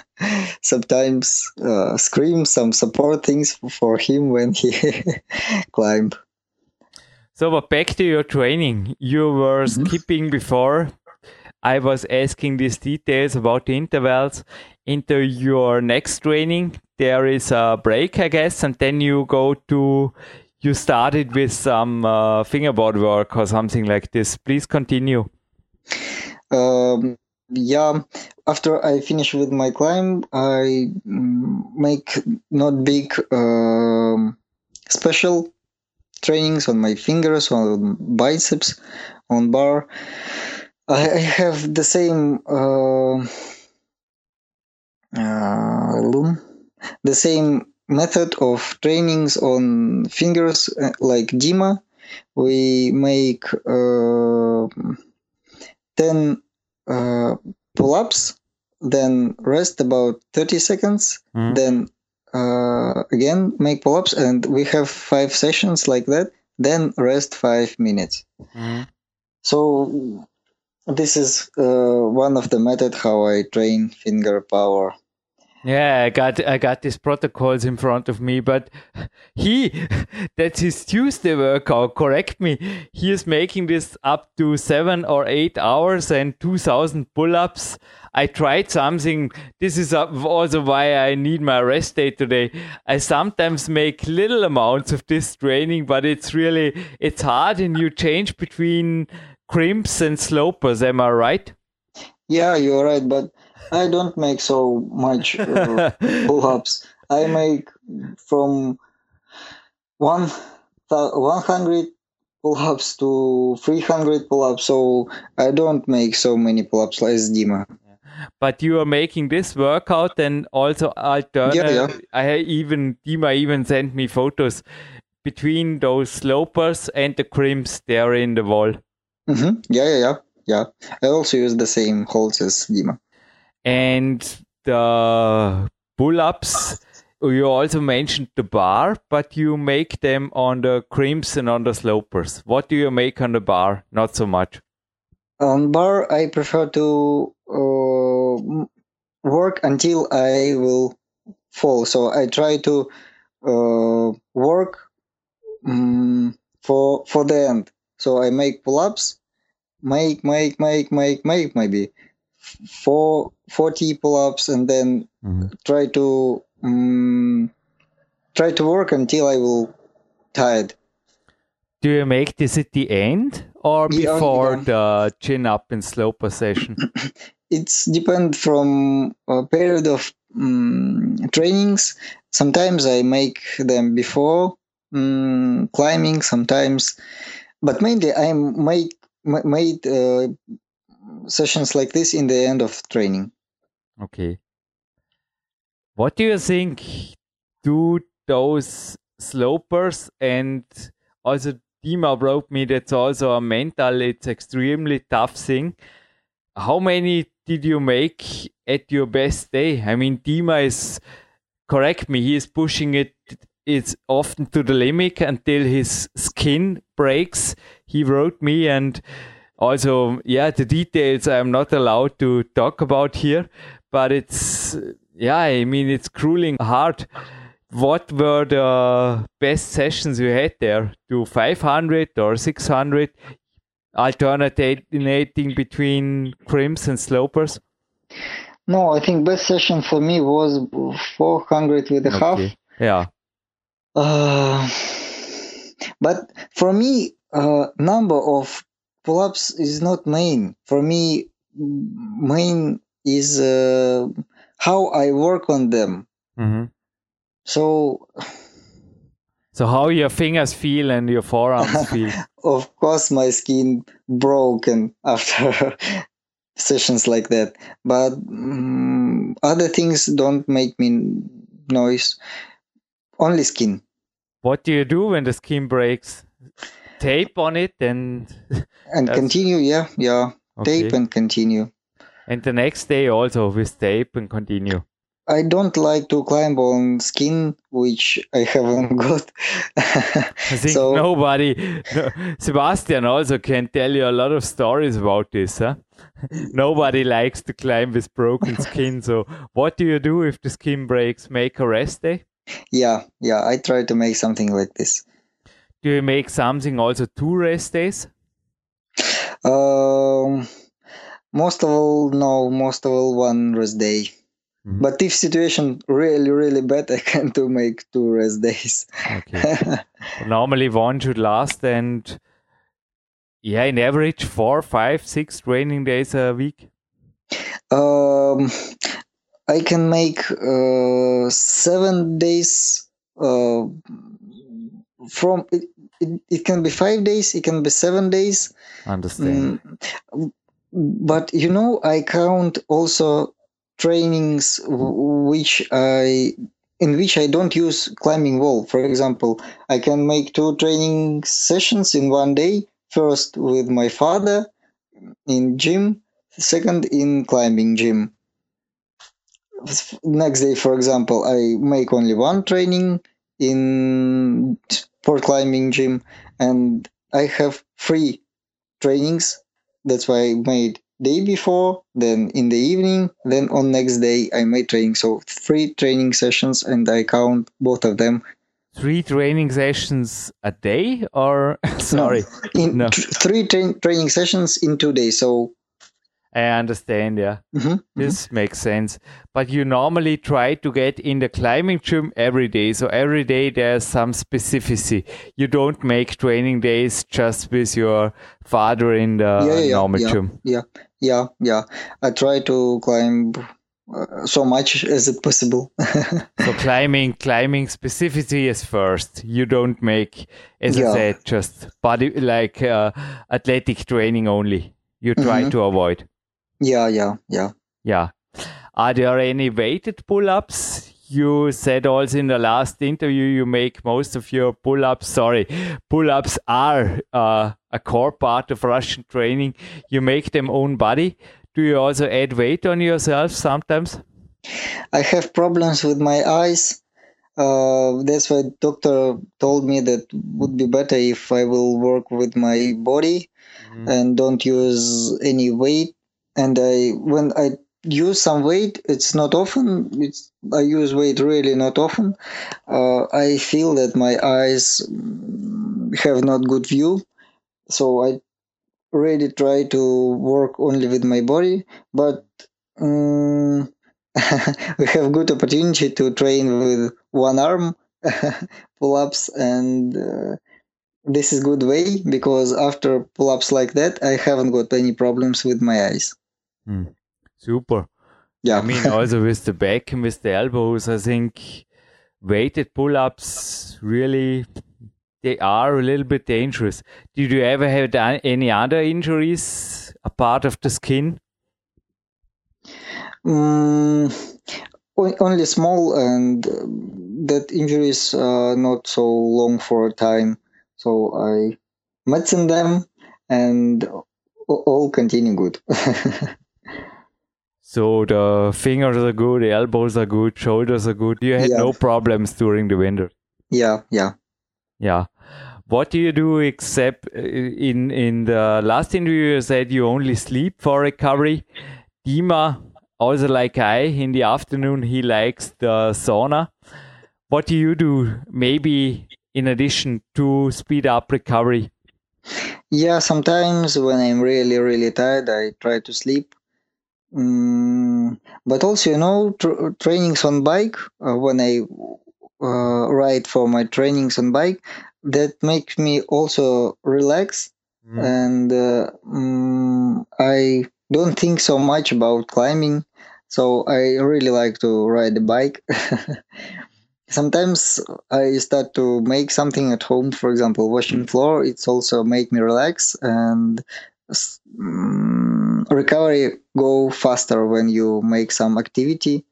sometimes uh, scream some support things for him when he climb So, but back to your training. You were Mhm. skipping before. I was asking these details about the intervals. Into your next training, there is a break, I guess, and then you go to. You started with some uh, fingerboard work or something like this. Please continue. um, yeah, after I finish with my climb, I mm, make not big um, special trainings on my fingers, on biceps, on bar. I, I have the same uh, uh, the same method of trainings on fingers uh, like Dima. We make uh, 10 uh, pull-ups, then rest about 30 seconds, Mhm. then uh, again make pull-ups, and we have five sessions like that. Then rest five minutes. So this is uh, one of the method how I train finger power. Yeah, I got I got these protocols in front of me, but he that's his Tuesday workout. Correct me. He is making this up to seven or eight hours and two thousand pull-ups. I tried something. This is also why I need my rest day today. I sometimes make little amounts of this training, but it's really it's hard, and you change between crimps and slopers. Am I right? Yeah, you're right, but I don't make so much uh, pull-ups. I make from one thou- 100 pull-ups to 300 pull-ups, so I don't make so many pull-ups as Dima. but you are making this workout and also alternate. Yeah, yeah. I even Dima even sent me photos between those slopers and the crimps there in the wall. hmm Yeah, yeah, yeah, yeah. I also use the same holds as Dima. And the pull-ups, you also mentioned the bar, but you make them on the crimps and on the slopers. What do you make on the bar? Not so much. On bar, I prefer to uh, work until I will fall. So I try to uh, work mm, for for the end. So I make pull-ups, make, make, make, make, make, maybe four, 40 pull-ups, and then try to um, try to work until I will tired. Do you make this at the end or Yeah, before yeah. the chin up and sloper session? it's depend from a period of um, trainings sometimes i make them before um, climbing sometimes but mainly i make ma- made uh, sessions like this in the end of training Okay. What do you think do those slopers and also Dima wrote me that's also a mental, it's extremely tough thing. How many did you make at your best day? I mean, Dima is, correct me, he is pushing it, it's often to the limit until his skin breaks. He wrote me and also, yeah, the details I'm not allowed to talk about here, but it's, yeah, I mean, it's grueling hard. What were the best sessions you had there? To 500 or 600? Alternating between crimps and slopers? no i think best session for me was 400 with a half Yeah. Uh, but for me, uh, number of pull-ups is not main. For me, main is uh, how I work on them. hmm So, So, how your fingers feel and your forearms feel? of course, my skin broken after sessions like that. But mm other things don't make me noise. Only skin. What do you do when the skin breaks? Tape on it and And continue, yeah, yeah. Tape and continue. and the next day also with tape and continue. I don't like to climb on skin which I haven't got. I think so nobody, no, Sebastian also can tell you a lot of stories about this. Huh? nobody likes to climb with broken skin. So, what do you do if the skin breaks? Make a rest day? yeah, yeah, I try to make something like this. Do you make something also two rest days? Um, most of all, no, most of all one rest day. Mhm. But if situation really, really bad, I can do make two rest days. Okay. Normally, one should last, and yeah, in average, four, five, six training days a week. Um, I can make uh, seven days uh, from it, it, it can be five days it can be seven days. Understand. Mm, but you know i count also trainings w- which i in which i don't use climbing wall. For example i can make two training sessions in one day first with my father in gym second in climbing gym. Next day for example i make only one training in for climbing gym and i have three trainings. That's why i made day before then in the evening then on next day i made training. So three training sessions and i count both of them. Three training sessions a day, or sorry, in No. th- three tra- training sessions in two days. So I understand. Yeah, mhm, this makes sense. But you normally try to get in the climbing gym every day. So every day there's some specificity. You don't make training days just with your father in the yeah, yeah, yeah, normal yeah, gym. yeah, yeah, yeah. I try to climb uh, so much as it possible. So climbing, climbing specificity is first. You don't make, as I said, just body like uh, athletic training only. You try Mhm. to avoid. Yeah, yeah, yeah. Yeah. Are there any weighted pull-ups? You said also in the last interview you make most of your pull-ups. Sorry, pull-ups are uh, a core part of Russian training. You make them own body. Do you also add weight on yourself sometimes? I have problems with my eyes. Uh, that's why doctor told me that would be better if I will work with my body and don't use any weight. And I, when I use some weight, it's not often. It's I use weight really not often. Uh, I feel that my eyes have not good view, so I really try to work only with my body. But um, we have good opportunity to train with one arm pull-ups and uh, this is good way because after pull-ups like that i haven't got any problems with my eyes Super. yeah I mean, also with the back and with the elbows, I think weighted pull-ups really they are a little bit dangerous. Did you ever have any other injuries apart of the skin? Mm, only small and uh, that injuries are not so long for a time so i medicine them and all continue good So the fingers are good, the elbows are good, shoulders are good. You had Yeah. no problems during the winter. yeah yeah Yeah. What do you do except uh, in in the last interview you said you only sleep for recovery? Dima, also like I, in the afternoon he likes the sauna. What do you do maybe in addition to speed up recovery? Yeah, sometimes when I'm really, really tired, I try to sleep. Mm, but also, you know, tr- trainings on bike, uh, when I uh, ride for my trainings on bike, that makes me also relax. And uh, mm, I don't think so much about climbing. So I really like to ride a bike. Sometimes I start to make something at home, for example, washing floor. It's also make me relax and mm, recovery go faster when you make some activity,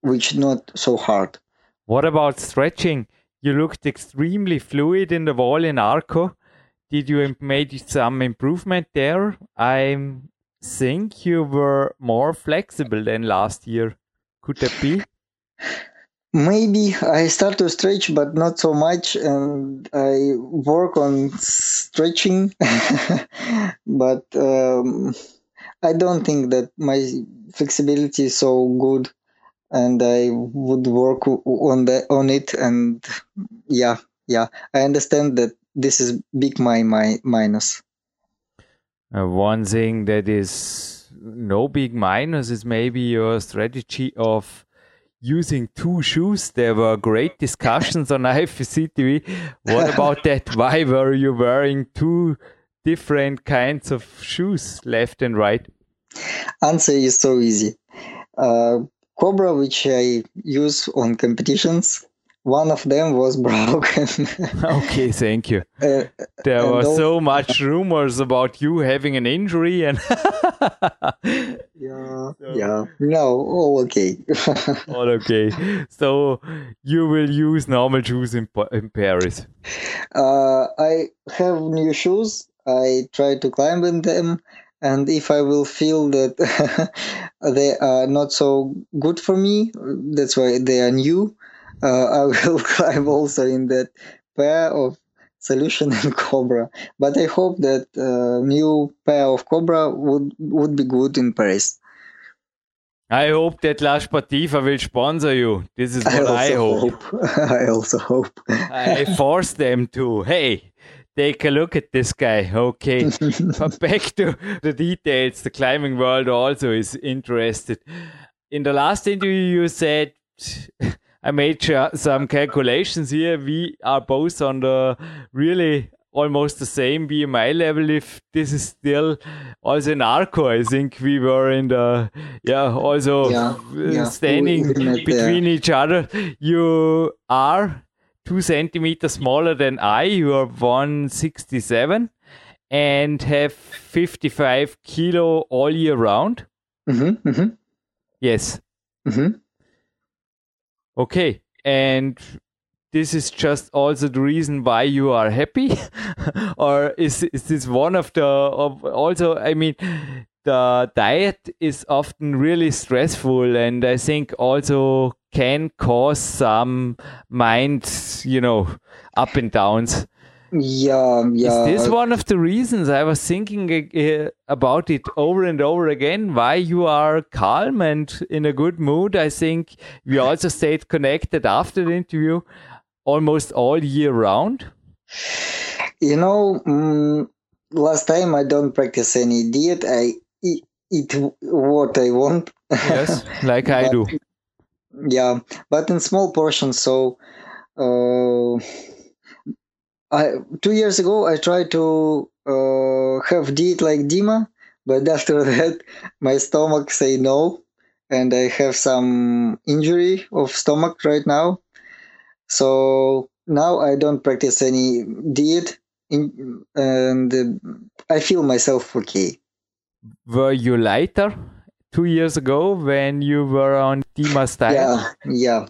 which not so hard. What about stretching? You looked extremely fluid in the wall in Arco. Did you made some improvement there? I think you were more flexible than last year. Could that be? Maybe I start to stretch, but not so much, and I work on stretching. but um, I don't think that my flexibility is so good, and I would work on the on it. And yeah, yeah, I understand that this is big my my minus. Uh, one thing that is no big minus is maybe your strategy of using two shoes. There were great discussions on IFSC TV. What about that? Why were you wearing two different kinds of shoes, left and right? answer is so easy. Uh, Cobra, which I use on competitions, one of them was broken. okay, thank you. Uh, there were all- so much rumors about you having an injury and yeah, yeah, no, all okay. all okay. So you will use normal shoes in, in Paris. uh, I have new shoes. I try to climb in them, and if I will feel that they are not so good for me, that's why they are new. Uh, I will climb also in that pair of Solution and Cobra. But I hope that uh, new pair of Cobra would would be good in Paris. I hope that La Sportiva will sponsor you. This is what I, hope. I also hope. I force them to. Hey, take a look at this guy. Okay, but back to the details. The climbing world also is interested. In the last interview, you said I made some calculations here. We are both on the really almost the same BMI level. If this is still also in Arco, I think we were in the yeah also Yeah, yeah. standing We- we there. between each other. You are two centimeters smaller than I. You are 167 and have 55 kilo all year round. hmm hmm Yes. hmm Okay. And this is just also the reason why you are happy, or is is this one of the of also? I mean, the diet is often really stressful, and I think also can cause some mind, you know, up and downs. Yeah, yeah. Is this one of the reasons I was thinking uh, about it over and over again? Why you are calm and in a good mood? I think we also stayed connected after the interview almost all year round. You know, mm, last time I don't practice any diet. I eat, eat what I want. Yes, like I do. yeah, but in small portions. So, uh, I two years ago I tried to uh, have diet like Dima, but after that my stomach say no, and I have some injury of stomach right now. So now I don't practice any diet, in, and I feel myself okay. Were you lighter two years ago when you were on Dima diet? Yeah, yeah.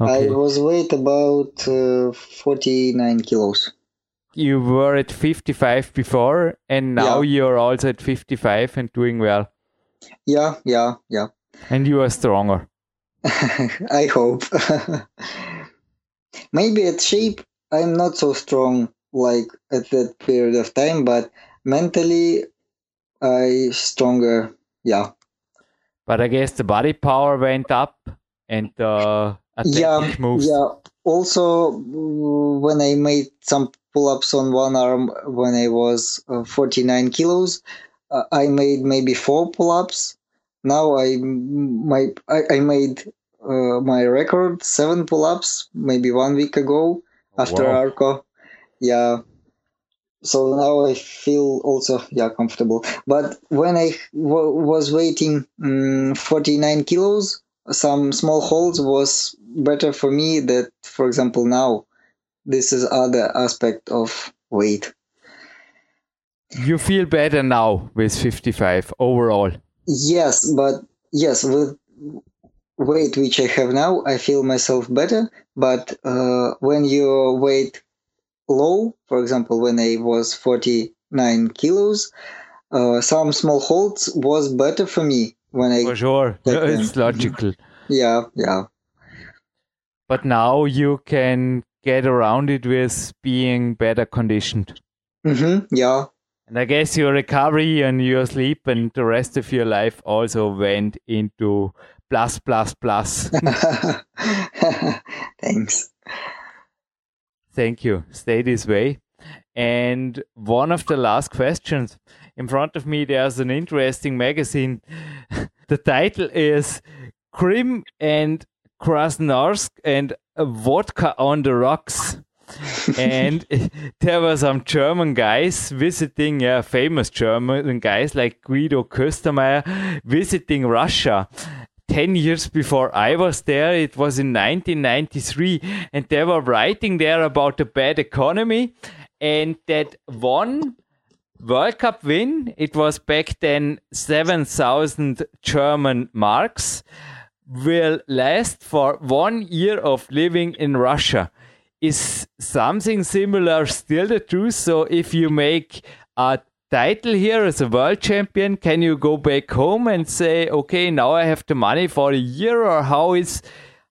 Okay. I was weight about uh, 49 kilos. You were at 55 before, and now Yeah. you're also at 55 and doing well. Yeah, yeah, yeah. And you are stronger. I hope. Maybe at shape, I'm not so strong like at that period of time, but mentally, I stronger. Yeah, But I guess the body power went up and the athletic yeah, moves. yeah. Also, mm, when I made some pull-ups on one arm when I was uh, 49 kilos, uh, I made maybe four pull-ups. Now I my I, I made uh, my record seven pull-ups maybe one week ago after Wow. Arco. Yeah. So now I feel also yeah comfortable. But when I w- was weighting mm 49 kilos, some small holds was better for me. That for example now, this is other aspect of weight. You feel better now with 55 overall. Yes, but yes, with weight which I have now, I feel myself better. But uh, when your weight low, for example, when I was 49 kilos, uh, some small holds was better for me when I, For sure. It's logical. yeah, yeah, But now you can get around it with being better conditioned. hmm yeah, And I guess your recovery and your sleep and the rest of your life also went into plus, plus, plus. thanks. Thank you. Stay this way. And one of the last questions in front of me, there's an interesting magazine. the title is Krim and Krasnodarsk and Vodka on the Rocks. and there were some German guys visiting, yeah, famous German guys like Guido Köstermeyer visiting Russia. 10 years before I was there, it was in 1993, and they were writing there about the bad economy and that one World Cup win, it was back then 7,000 German marks, will last for one year of living in Russia. Is something similar still the truth? So if you make a title here as a world champion, can you go back home and say, okay, now I have the money for a year, or how is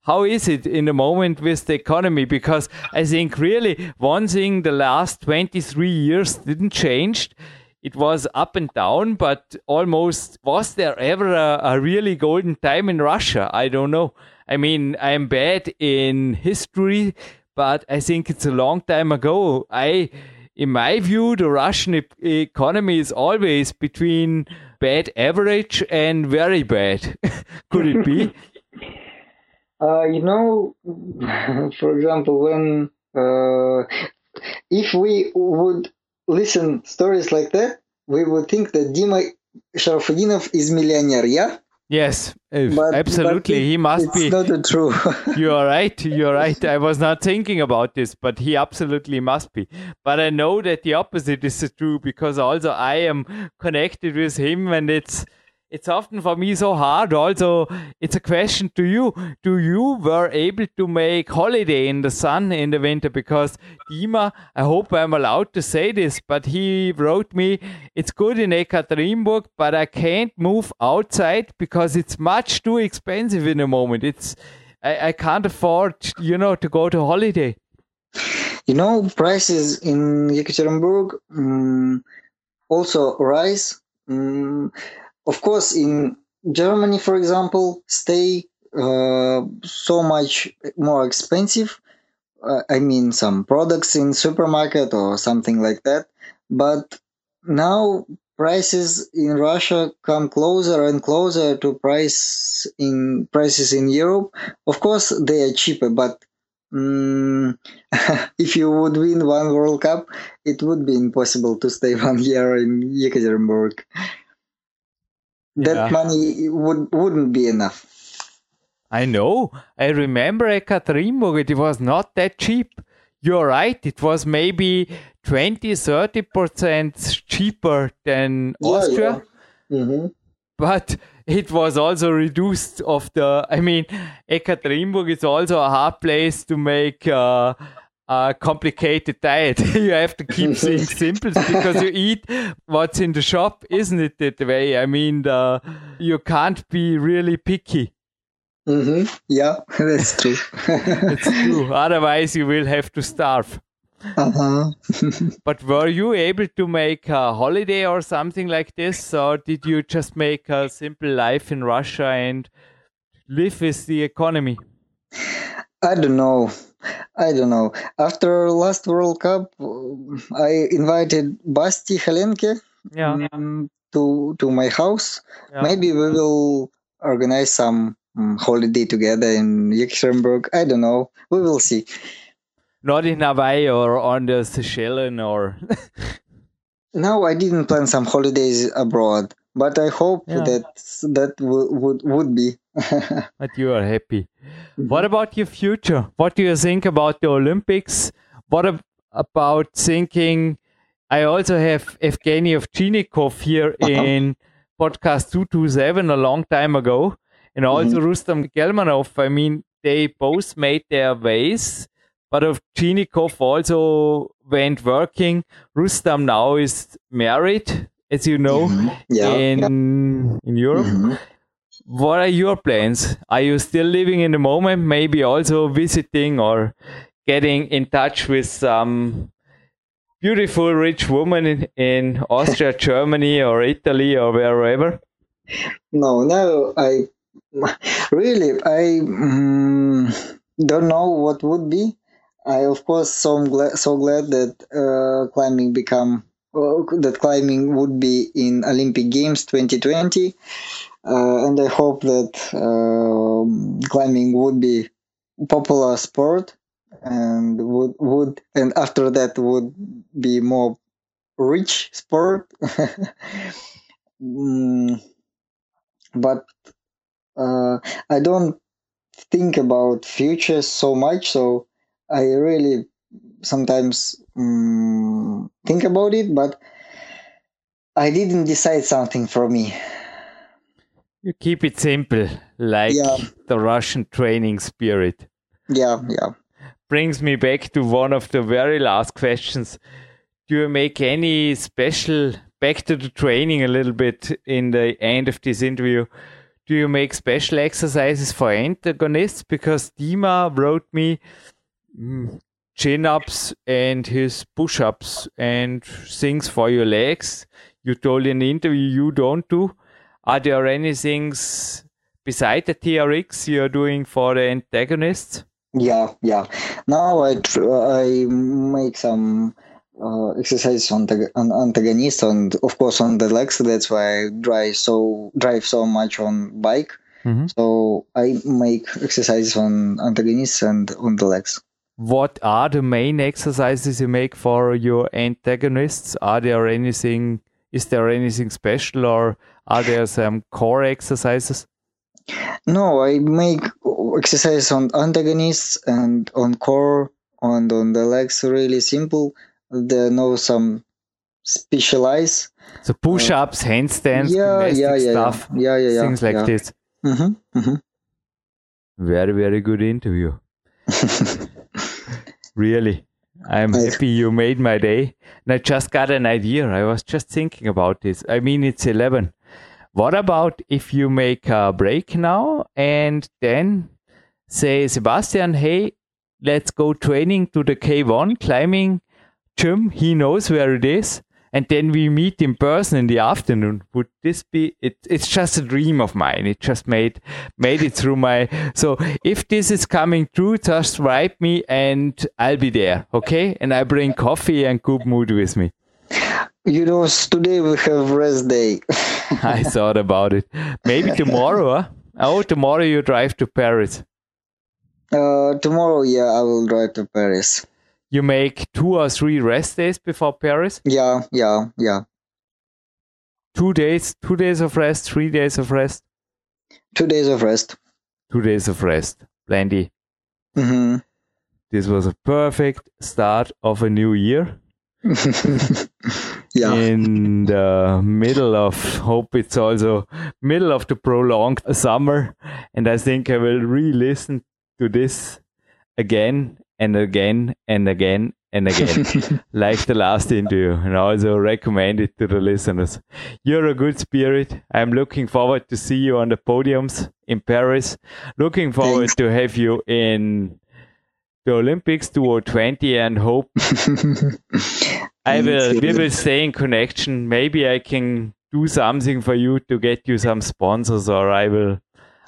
how is it in the moment with the economy? Because I think really one thing the last 23 years didn't change. It was up and down, but almost was there ever a, a really golden time in Russia? I don't know. I mean, I'm bad in history, but I think it's a long time ago. I, in my view, the Russian e economy is always between bad average and very bad. Could it be? Uh, you know, for example, when uh, if we would listen stories like that, we would think that Dima Sharafutdinov is millionaire, yeah? Yes, eh, but, absolutely. But he must it's be. It's not true. you are right. You are right. I was not thinking about this, but he absolutely must be. But I know that the opposite is true because also I am connected with him, and it's it's often for me so hard. Also, it's a question to you: Do you were able to make holiday in the sun in the winter? Because Dima, I hope I'm allowed to say this, but he wrote me, "It's good in Ekaterinburg, but I can't move outside because it's much too expensive in the moment. It's I, I can't afford, you know, to go to holiday." You know, prices in Yekaterinburg um, also rise. Um, of course, in Germany, for example, stay uh, so much more expensive. Uh, I mean, some products in supermarket or something like that. But now prices in Russia come closer and closer to price in prices in Europe. Of course, they are cheaper, but um, if you would win one World Cup, it would be impossible to stay one year in Yekaterinburg that yeah. money would wouldn't be enough. I know. I remember Ekaterinburg, it was not that cheap. You're right. It was maybe 20, 30% cheaper than yeah, Austria. Yeah. Mm-hmm. But it was also reduced of the, I mean, Ekaterinburg is also a hard place to make uh, a complicated diet. you have to keep things simple because you eat what's in the shop, isn't it that way? I mean, the, you can't be really picky. Mm-hmm. Yeah, that's true. it's true. Otherwise, you will have to starve. Uh-huh. but were you able to make a holiday or something like this, or did you just make a simple life in Russia and live with the economy? I don't know. I don't know. After last World Cup, I invited Basti Halenke yeah. um, to to my house. Yeah. Maybe we will organize some um, holiday together in Luxembourg. I don't know. We will see. Not in Hawaii or on the Seychelles or. no, I didn't plan some holidays abroad, but I hope yeah. that that would would be. but you are happy. Mm-hmm. What about your future? What do you think about the Olympics? What ab- about thinking? I also have Evgeny Ovchinnikov here uh-huh. in podcast 227 a long time ago, and also mm-hmm. Rustam Gelmanov. I mean, they both made their ways, but Ovchinnikov also went working. Rustam now is married, as you know, mm-hmm. yeah, in yeah. in Europe. Mm-hmm what are your plans? Are you still living in the moment? Maybe also visiting or getting in touch with some beautiful, rich woman in, in Austria, Germany, or Italy, or wherever? No, no. I really, I um, don't know what would be. I of course so glad, so glad that uh, climbing become uh, that climbing would be in Olympic Games 2020 uh, and I hope that uh, climbing would be popular sport and would would and after that would be more rich sport. mm, but uh, I don't think about future so much, so I really sometimes um, think about it, but I didn't decide something for me. You keep it simple, like Yeah. the Russian training spirit. Yeah, yeah. Brings me back to one of the very last questions. Do you make any special, back to the training a little bit in the end of this interview? Do you make special exercises for antagonists? Because Dima wrote me mm, chin ups and his push ups and things for your legs. You told in the interview you don't do. Are there any things beside the TRX you're doing for the antagonists? Yeah, yeah. Now I tr- I make some uh, exercises on the on antagonist and of course on the legs. That's why I drive so drive so much on bike. Mhm. So I make exercises on antagonists and on the legs. What are the main exercises you make for your antagonists? Are there anything? Is there anything special, or are there some core exercises? No, I make exercise on antagonists and on core and on the legs. Really simple. There are no some specialize. So push-ups, handstands, Uh, yeah, yeah, yeah, stuff, yeah, yeah, yeah, yeah. things like yeah. this. Mm-hmm, mm-hmm. Very, very good interview. Really. I'm happy you made my day. And I just got an idea. I was just thinking about this. I mean, it's 11. What about if you make a break now and then say, Sebastian, hey, let's go training to the K1 climbing gym. He knows where it is. And then we meet in person in the afternoon. Would this be it? It's just a dream of mine. It just made made it through my. So if this is coming true, just write me and I'll be there. Okay, and I bring coffee and good mood with me. You know, today we have rest day. I thought about it. Maybe tomorrow. Huh? Oh, tomorrow you drive to Paris. uh, tomorrow, yeah, I will drive to Paris. You make two or three rest days before Paris. Yeah, yeah, yeah. Two days, two days of rest, three days of rest, Two days of rest. two days of rest. Plenty. hmm This was a perfect start of a new year. yeah. in the middle of hope it's also middle of the prolonged summer and i think i will re-listen to this again and again and again and again like the last interview and also recommend it to the listeners you're a good spirit i'm looking forward to see you on the podiums in paris looking forward Thanks. to have you in the olympics 2020 and hope I will. We will stay in connection. Maybe I can do something for you to get you some sponsors, or I will.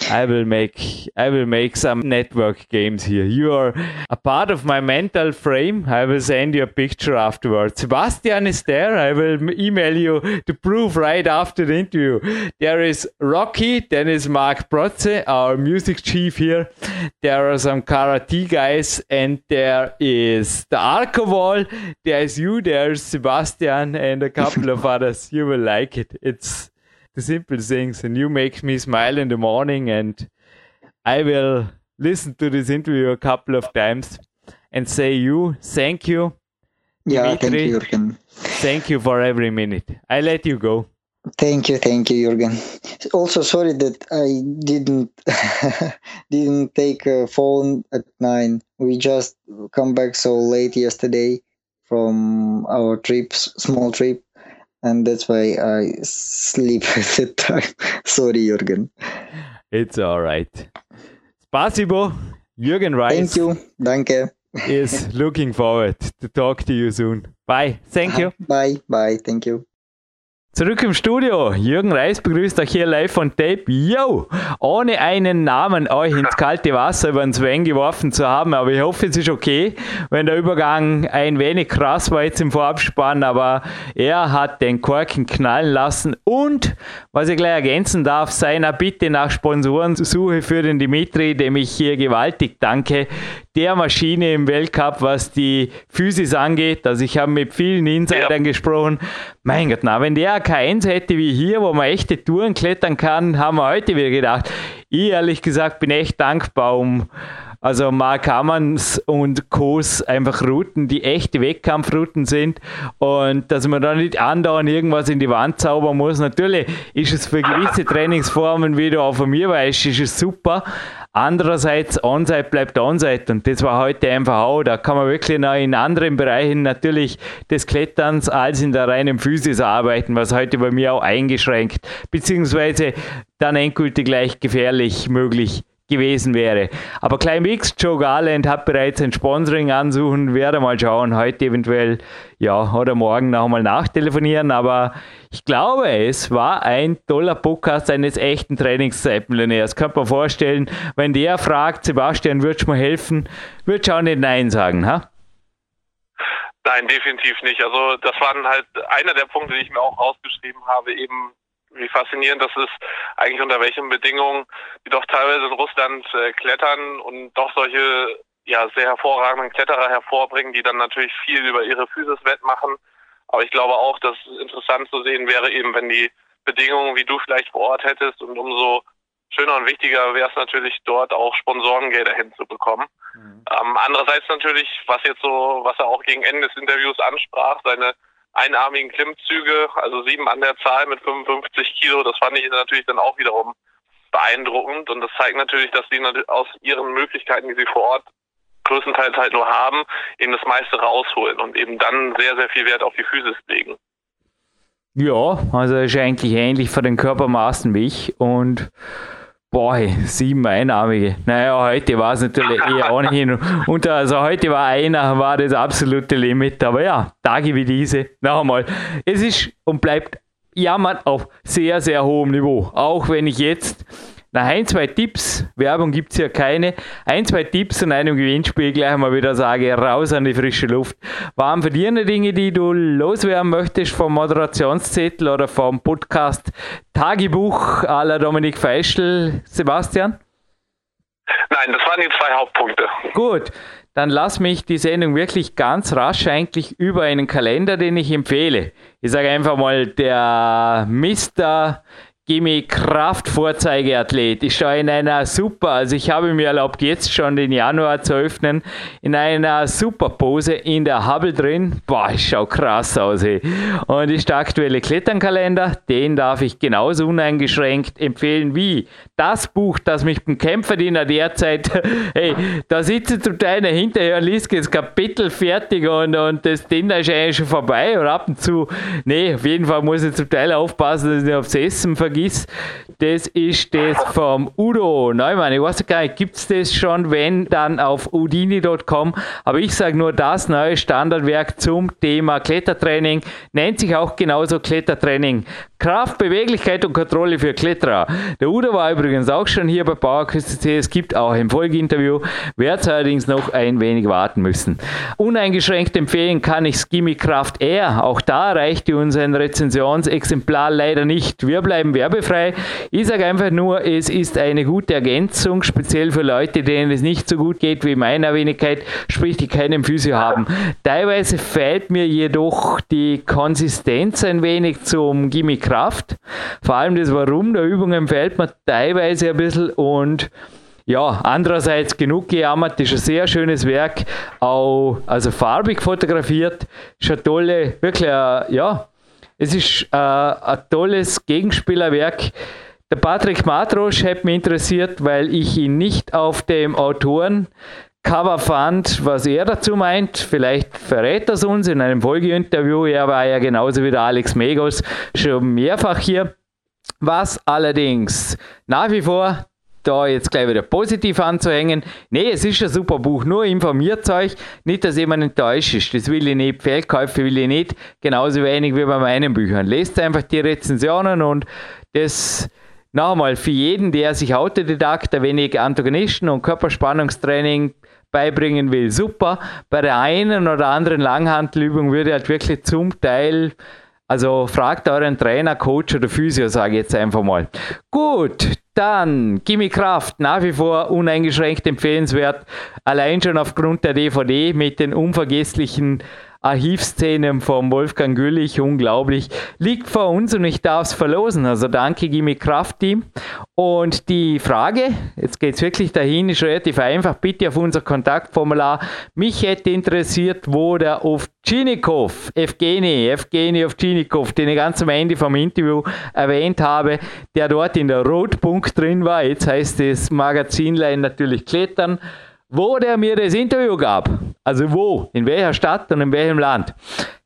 I will make. I will make some network games here. You are a part of my mental frame. I will send you a picture afterwards. Sebastian is there. I will email you to prove right after the interview. There is Rocky. Then is Mark Protze, our music chief here. There are some karate guys, and there is the Arco wall. There's you, there's Sebastian, and a couple of others. You will like it. It's the simple things, and you make me smile in the morning. And I will listen to this interview a couple of times and say you thank you, yeah, thank you, Jürgen. thank you for every minute. I let you go. Thank you, thank you, Jürgen. Also, sorry that I didn't didn't take a phone at nine. We just come back so late yesterday from our trip, s- small trip, and that's why I sleep at that time. sorry, Jürgen. It's all right. Spasibo. Jürgen Reis Thank you. Danke. is looking forward to talk to you soon. Bye. Thank you. Bye. Bye. Thank you. Zurück im Studio. Jürgen Reis begrüßt euch hier live von Tape. Yo! Ohne einen Namen euch ins kalte Wasser über den Sven geworfen zu haben, aber ich hoffe, es ist okay, wenn der Übergang ein wenig krass war jetzt im Vorabspann, aber er hat den Korken knallen lassen und, was ich gleich ergänzen darf, seiner Bitte nach Sponsorensuche für den Dimitri, dem ich hier gewaltig danke, der Maschine im Weltcup, was die Physis angeht. Also ich habe mit vielen Insidern ja. gesprochen. Mein Gott, na, wenn der K1 hätte wie hier, wo man echte Touren klettern kann, haben wir heute wieder gedacht. Ich ehrlich gesagt bin echt dankbar um also Mark Hammanns und Co's einfach Routen, die echte Wettkampfrouten sind und dass man da nicht andauernd irgendwas in die Wand zaubern muss. Natürlich ist es für gewisse Trainingsformen, wie du auch von mir weißt, ist es super, Andererseits, On-Site bleibt On-Site und das war heute einfach auch. Da kann man wirklich noch in anderen Bereichen natürlich des Kletterns als in der reinen Physis arbeiten, was heute bei mir auch eingeschränkt, beziehungsweise dann endgültig gleich gefährlich möglich gewesen wäre. Aber Klein Mix, Joe Garland hat bereits ein Sponsoring ansuchen, werde mal schauen, heute eventuell, ja, oder morgen noch mal nachtelefonieren, aber ich glaube, es war ein toller Podcast eines echten Trainingszeitmillionärs. Könnte man vorstellen, wenn der fragt, Sebastian, würdest du mir helfen, würdest du auch nicht Nein sagen, ha? Nein, definitiv nicht. Also das waren halt einer der Punkte, die ich mir auch rausgeschrieben habe, eben wie faszinierend das ist, eigentlich unter welchen Bedingungen die doch teilweise in Russland äh, klettern und doch solche ja sehr hervorragenden Kletterer hervorbringen, die dann natürlich viel über ihre Physis wettmachen. Aber ich glaube auch, dass es interessant zu sehen wäre, eben wenn die Bedingungen, wie du vielleicht vor Ort hättest und umso schöner und wichtiger wäre es natürlich dort auch Sponsorengelder hinzubekommen. Mhm. Ähm, andererseits natürlich, was jetzt so, was er auch gegen Ende des Interviews ansprach, seine einarmigen Klimmzüge, also sieben an der Zahl mit 55 Kilo. Das fand ich natürlich dann auch wiederum beeindruckend und das zeigt natürlich, dass sie aus ihren Möglichkeiten, die sie vor Ort größtenteils halt nur haben, eben das meiste rausholen und eben dann sehr, sehr viel Wert auf die Physis legen. Ja, also ist eigentlich ähnlich von den Körpermaßen wie ich und Boah, sieben Einarmige. Naja, heute war es natürlich eher ohnehin. Und also heute war einer, war das absolute Limit. Aber ja, Tage wie diese, noch einmal. Es ist und bleibt Jammern auf sehr, sehr hohem Niveau. Auch wenn ich jetzt nach ein, zwei Tipps, Werbung gibt es ja keine, ein, zwei Tipps und einem Gewinnspiel gleich mal wieder sage, raus an die frische Luft. Waren für dir eine Dinge, die du loswerden möchtest vom Moderationszettel oder vom Podcast Tagebuch à la Dominik Feischl, Sebastian? Nein, das waren die zwei Hauptpunkte. Gut, dann lass mich die Sendung wirklich ganz rasch eigentlich über einen Kalender, den ich empfehle. Ich sage einfach mal, der Mr. Gimme Kraft Vorzeigeathlet. Ich schaue in einer super, also ich habe mir erlaubt, jetzt schon den Januar zu öffnen, in einer super Pose in der Hubble drin. Boah, ich schaue krass aus. Ey. Und ist der aktuelle Kletternkalender, den darf ich genauso uneingeschränkt empfehlen wie das Buch, das mich beim Kämpferdiener derzeit, hey, da sitze zum Teil hinterher und liest das Kapitel fertig und, und das Dinner ist eigentlich schon vorbei und ab und zu, nee, auf jeden Fall muss ich zum Teil aufpassen, dass ich nicht aufs Essen vergesse vergiss, das ist das vom Udo Neumann. Ich weiß gar nicht, gibt es das schon, wenn, dann auf udini.com. Aber ich sage nur, das neue Standardwerk zum Thema Klettertraining nennt sich auch genauso Klettertraining. Kraft, Beweglichkeit und Kontrolle für Kletterer. Der Udo war übrigens auch schon hier bei PowerQuest Es gibt auch ein Folgeinterview, werde allerdings noch ein wenig warten müssen. Uneingeschränkt empfehlen kann ich Skimmy Kraft Air. Auch da reichte uns ein Rezensionsexemplar leider nicht. Wir bleiben werbefrei. Ich sage einfach nur, es ist eine gute Ergänzung, speziell für Leute, denen es nicht so gut geht wie meiner Wenigkeit, sprich die keinen Physio haben. Teilweise fehlt mir jedoch die Konsistenz ein wenig zum Gimme Kraft. Vor allem das Warum der Übungen fehlt mir teilweise ein bisschen und ja, andererseits genug gejammert, ist ein sehr schönes Werk, auch also farbig fotografiert, ist ein tolle, wirklich, äh, ja, es ist äh, ein tolles Gegenspielerwerk. Der Patrick Matrosch hat mich interessiert, weil ich ihn nicht auf dem Autoren Cover fand, was er dazu meint. Vielleicht verrät er es uns in einem Folgeinterview. Er war ja genauso wie der Alex Megos schon mehrfach hier. Was allerdings nach wie vor da jetzt gleich wieder positiv anzuhängen. Nee, es ist ein super Buch, nur informiert euch, nicht, dass jemand enttäuscht ist. Das will ich nicht, Fehlkäufe will ich nicht, genauso wenig wie bei meinen Büchern. Lest einfach die Rezensionen und das nochmal für jeden, der sich Autodidakt ein wenig Antagonisten und Körperspannungstraining beibringen will, super. Bei der einen oder anderen Langhantelübung würde halt wirklich zum Teil also fragt euren Trainer, Coach oder Physio, sage ich jetzt einfach mal. Gut, dann Gimme Kraft, nach wie vor uneingeschränkt empfehlenswert. Allein schon aufgrund der DVD mit den unvergesslichen Archivszenen vom Wolfgang Güllich, unglaublich, liegt vor uns und ich darf es verlosen. Also danke Gimme Kraft Team. Und die Frage, jetzt geht es wirklich dahin, ist relativ einfach. Bitte auf unser Kontaktformular. Mich hätte interessiert, wo der Ovchinikov, Evgeny, Evgeny Ovchinikov, den ich ganz am Ende vom Interview erwähnt habe, der dort in der Rotpunkt drin war. Jetzt heißt das Magazinlein natürlich Klettern wo der mir das Interview gab. Also wo, in welcher Stadt und in welchem Land.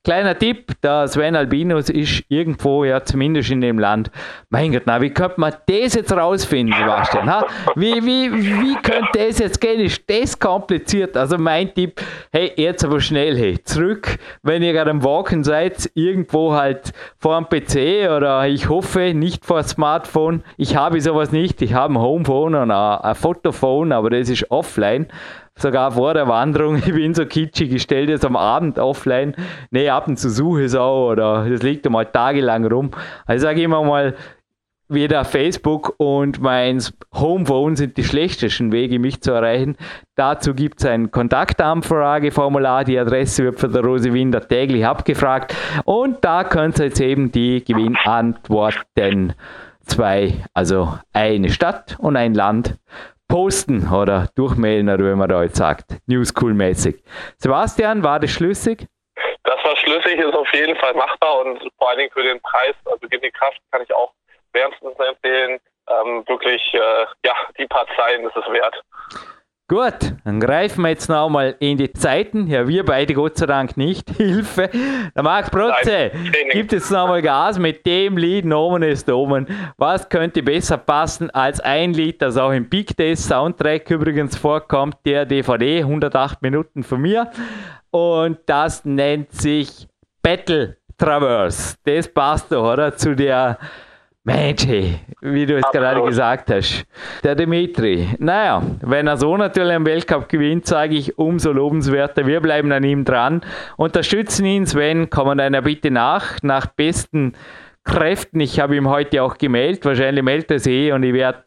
Kleiner Tipp, der Sven Albinus ist irgendwo, ja zumindest in dem Land. Mein Gott, na, wie könnte man das jetzt rausfinden, Sebastian? Ha? Wie, wie, wie könnte das jetzt gehen? Ist das kompliziert? Also mein Tipp, hey, jetzt aber schnell, hey, zurück, wenn ihr gerade am Walken seid, irgendwo halt vor dem PC oder ich hoffe nicht vor dem Smartphone. Ich habe sowas nicht, ich habe ein Homephone und ein, ein Fotophone, aber das ist offline sogar vor der Wanderung, ich bin so kitschig, ich stelle das am Abend offline. Nee, ab und zu suche es auch oder das liegt einmal tagelang rum. Also sage ich immer mal, weder Facebook und mein Homephone sind die schlechtesten Wege, mich zu erreichen. Dazu gibt es ein Kontaktanfrageformular. Die Adresse wird von der Rose Winder täglich abgefragt. Und da könnt ihr jetzt eben die Gewinnantworten zwei, also eine Stadt und ein Land posten oder durchmailen oder wie man da jetzt sagt. Newschool-mäßig. Sebastian, war das schlüssig? Das war schlüssig, ist auf jeden Fall machbar und vor allen Dingen für den Preis, also die Kraft kann ich auch wärmstens empfehlen. Ähm, wirklich, äh, ja, die paar Zeilen ist es wert. Gut, dann greifen wir jetzt noch mal in die Zeiten. Ja, wir beide Gott sei Dank nicht. Hilfe. Der Marc Protze gibt jetzt noch mal Gas mit dem Lied Nomen ist Omen. Was könnte besser passen als ein Lied, das auch im Big Days Soundtrack übrigens vorkommt, der DVD, 108 Minuten von mir. Und das nennt sich Battle Traverse. Das passt doch, oder? Zu der Mensch, wie du es gerade gesagt hast. Der Dimitri. Naja, wenn er so natürlich am Weltcup gewinnt, sage ich, umso lobenswerter. Wir bleiben an ihm dran. Unterstützen ihn, Sven, kommen einer bitte nach, nach besten Kräften. Ich habe ihm heute auch gemeldet. Wahrscheinlich meldet er sich eh und ich werde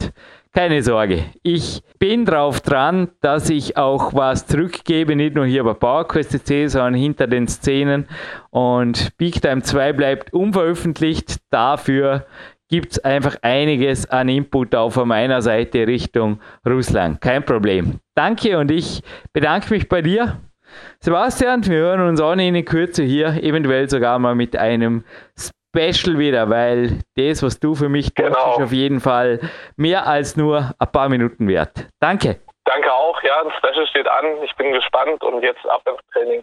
keine Sorge. Ich bin drauf dran, dass ich auch was zurückgebe, nicht nur hier bei PowerQuest C, sondern hinter den Szenen. Und Big Time 2 bleibt unveröffentlicht. Dafür gibt es einfach einiges an Input auch von meiner Seite Richtung Russland. Kein Problem. Danke und ich bedanke mich bei dir. Sebastian, wir hören uns auch in Kürze hier, eventuell sogar mal mit einem Special wieder, weil das, was du für mich tust, genau. ist auf jeden Fall mehr als nur ein paar Minuten wert. Danke. Danke auch, ja, das Special steht an. Ich bin gespannt und jetzt ab ins Training.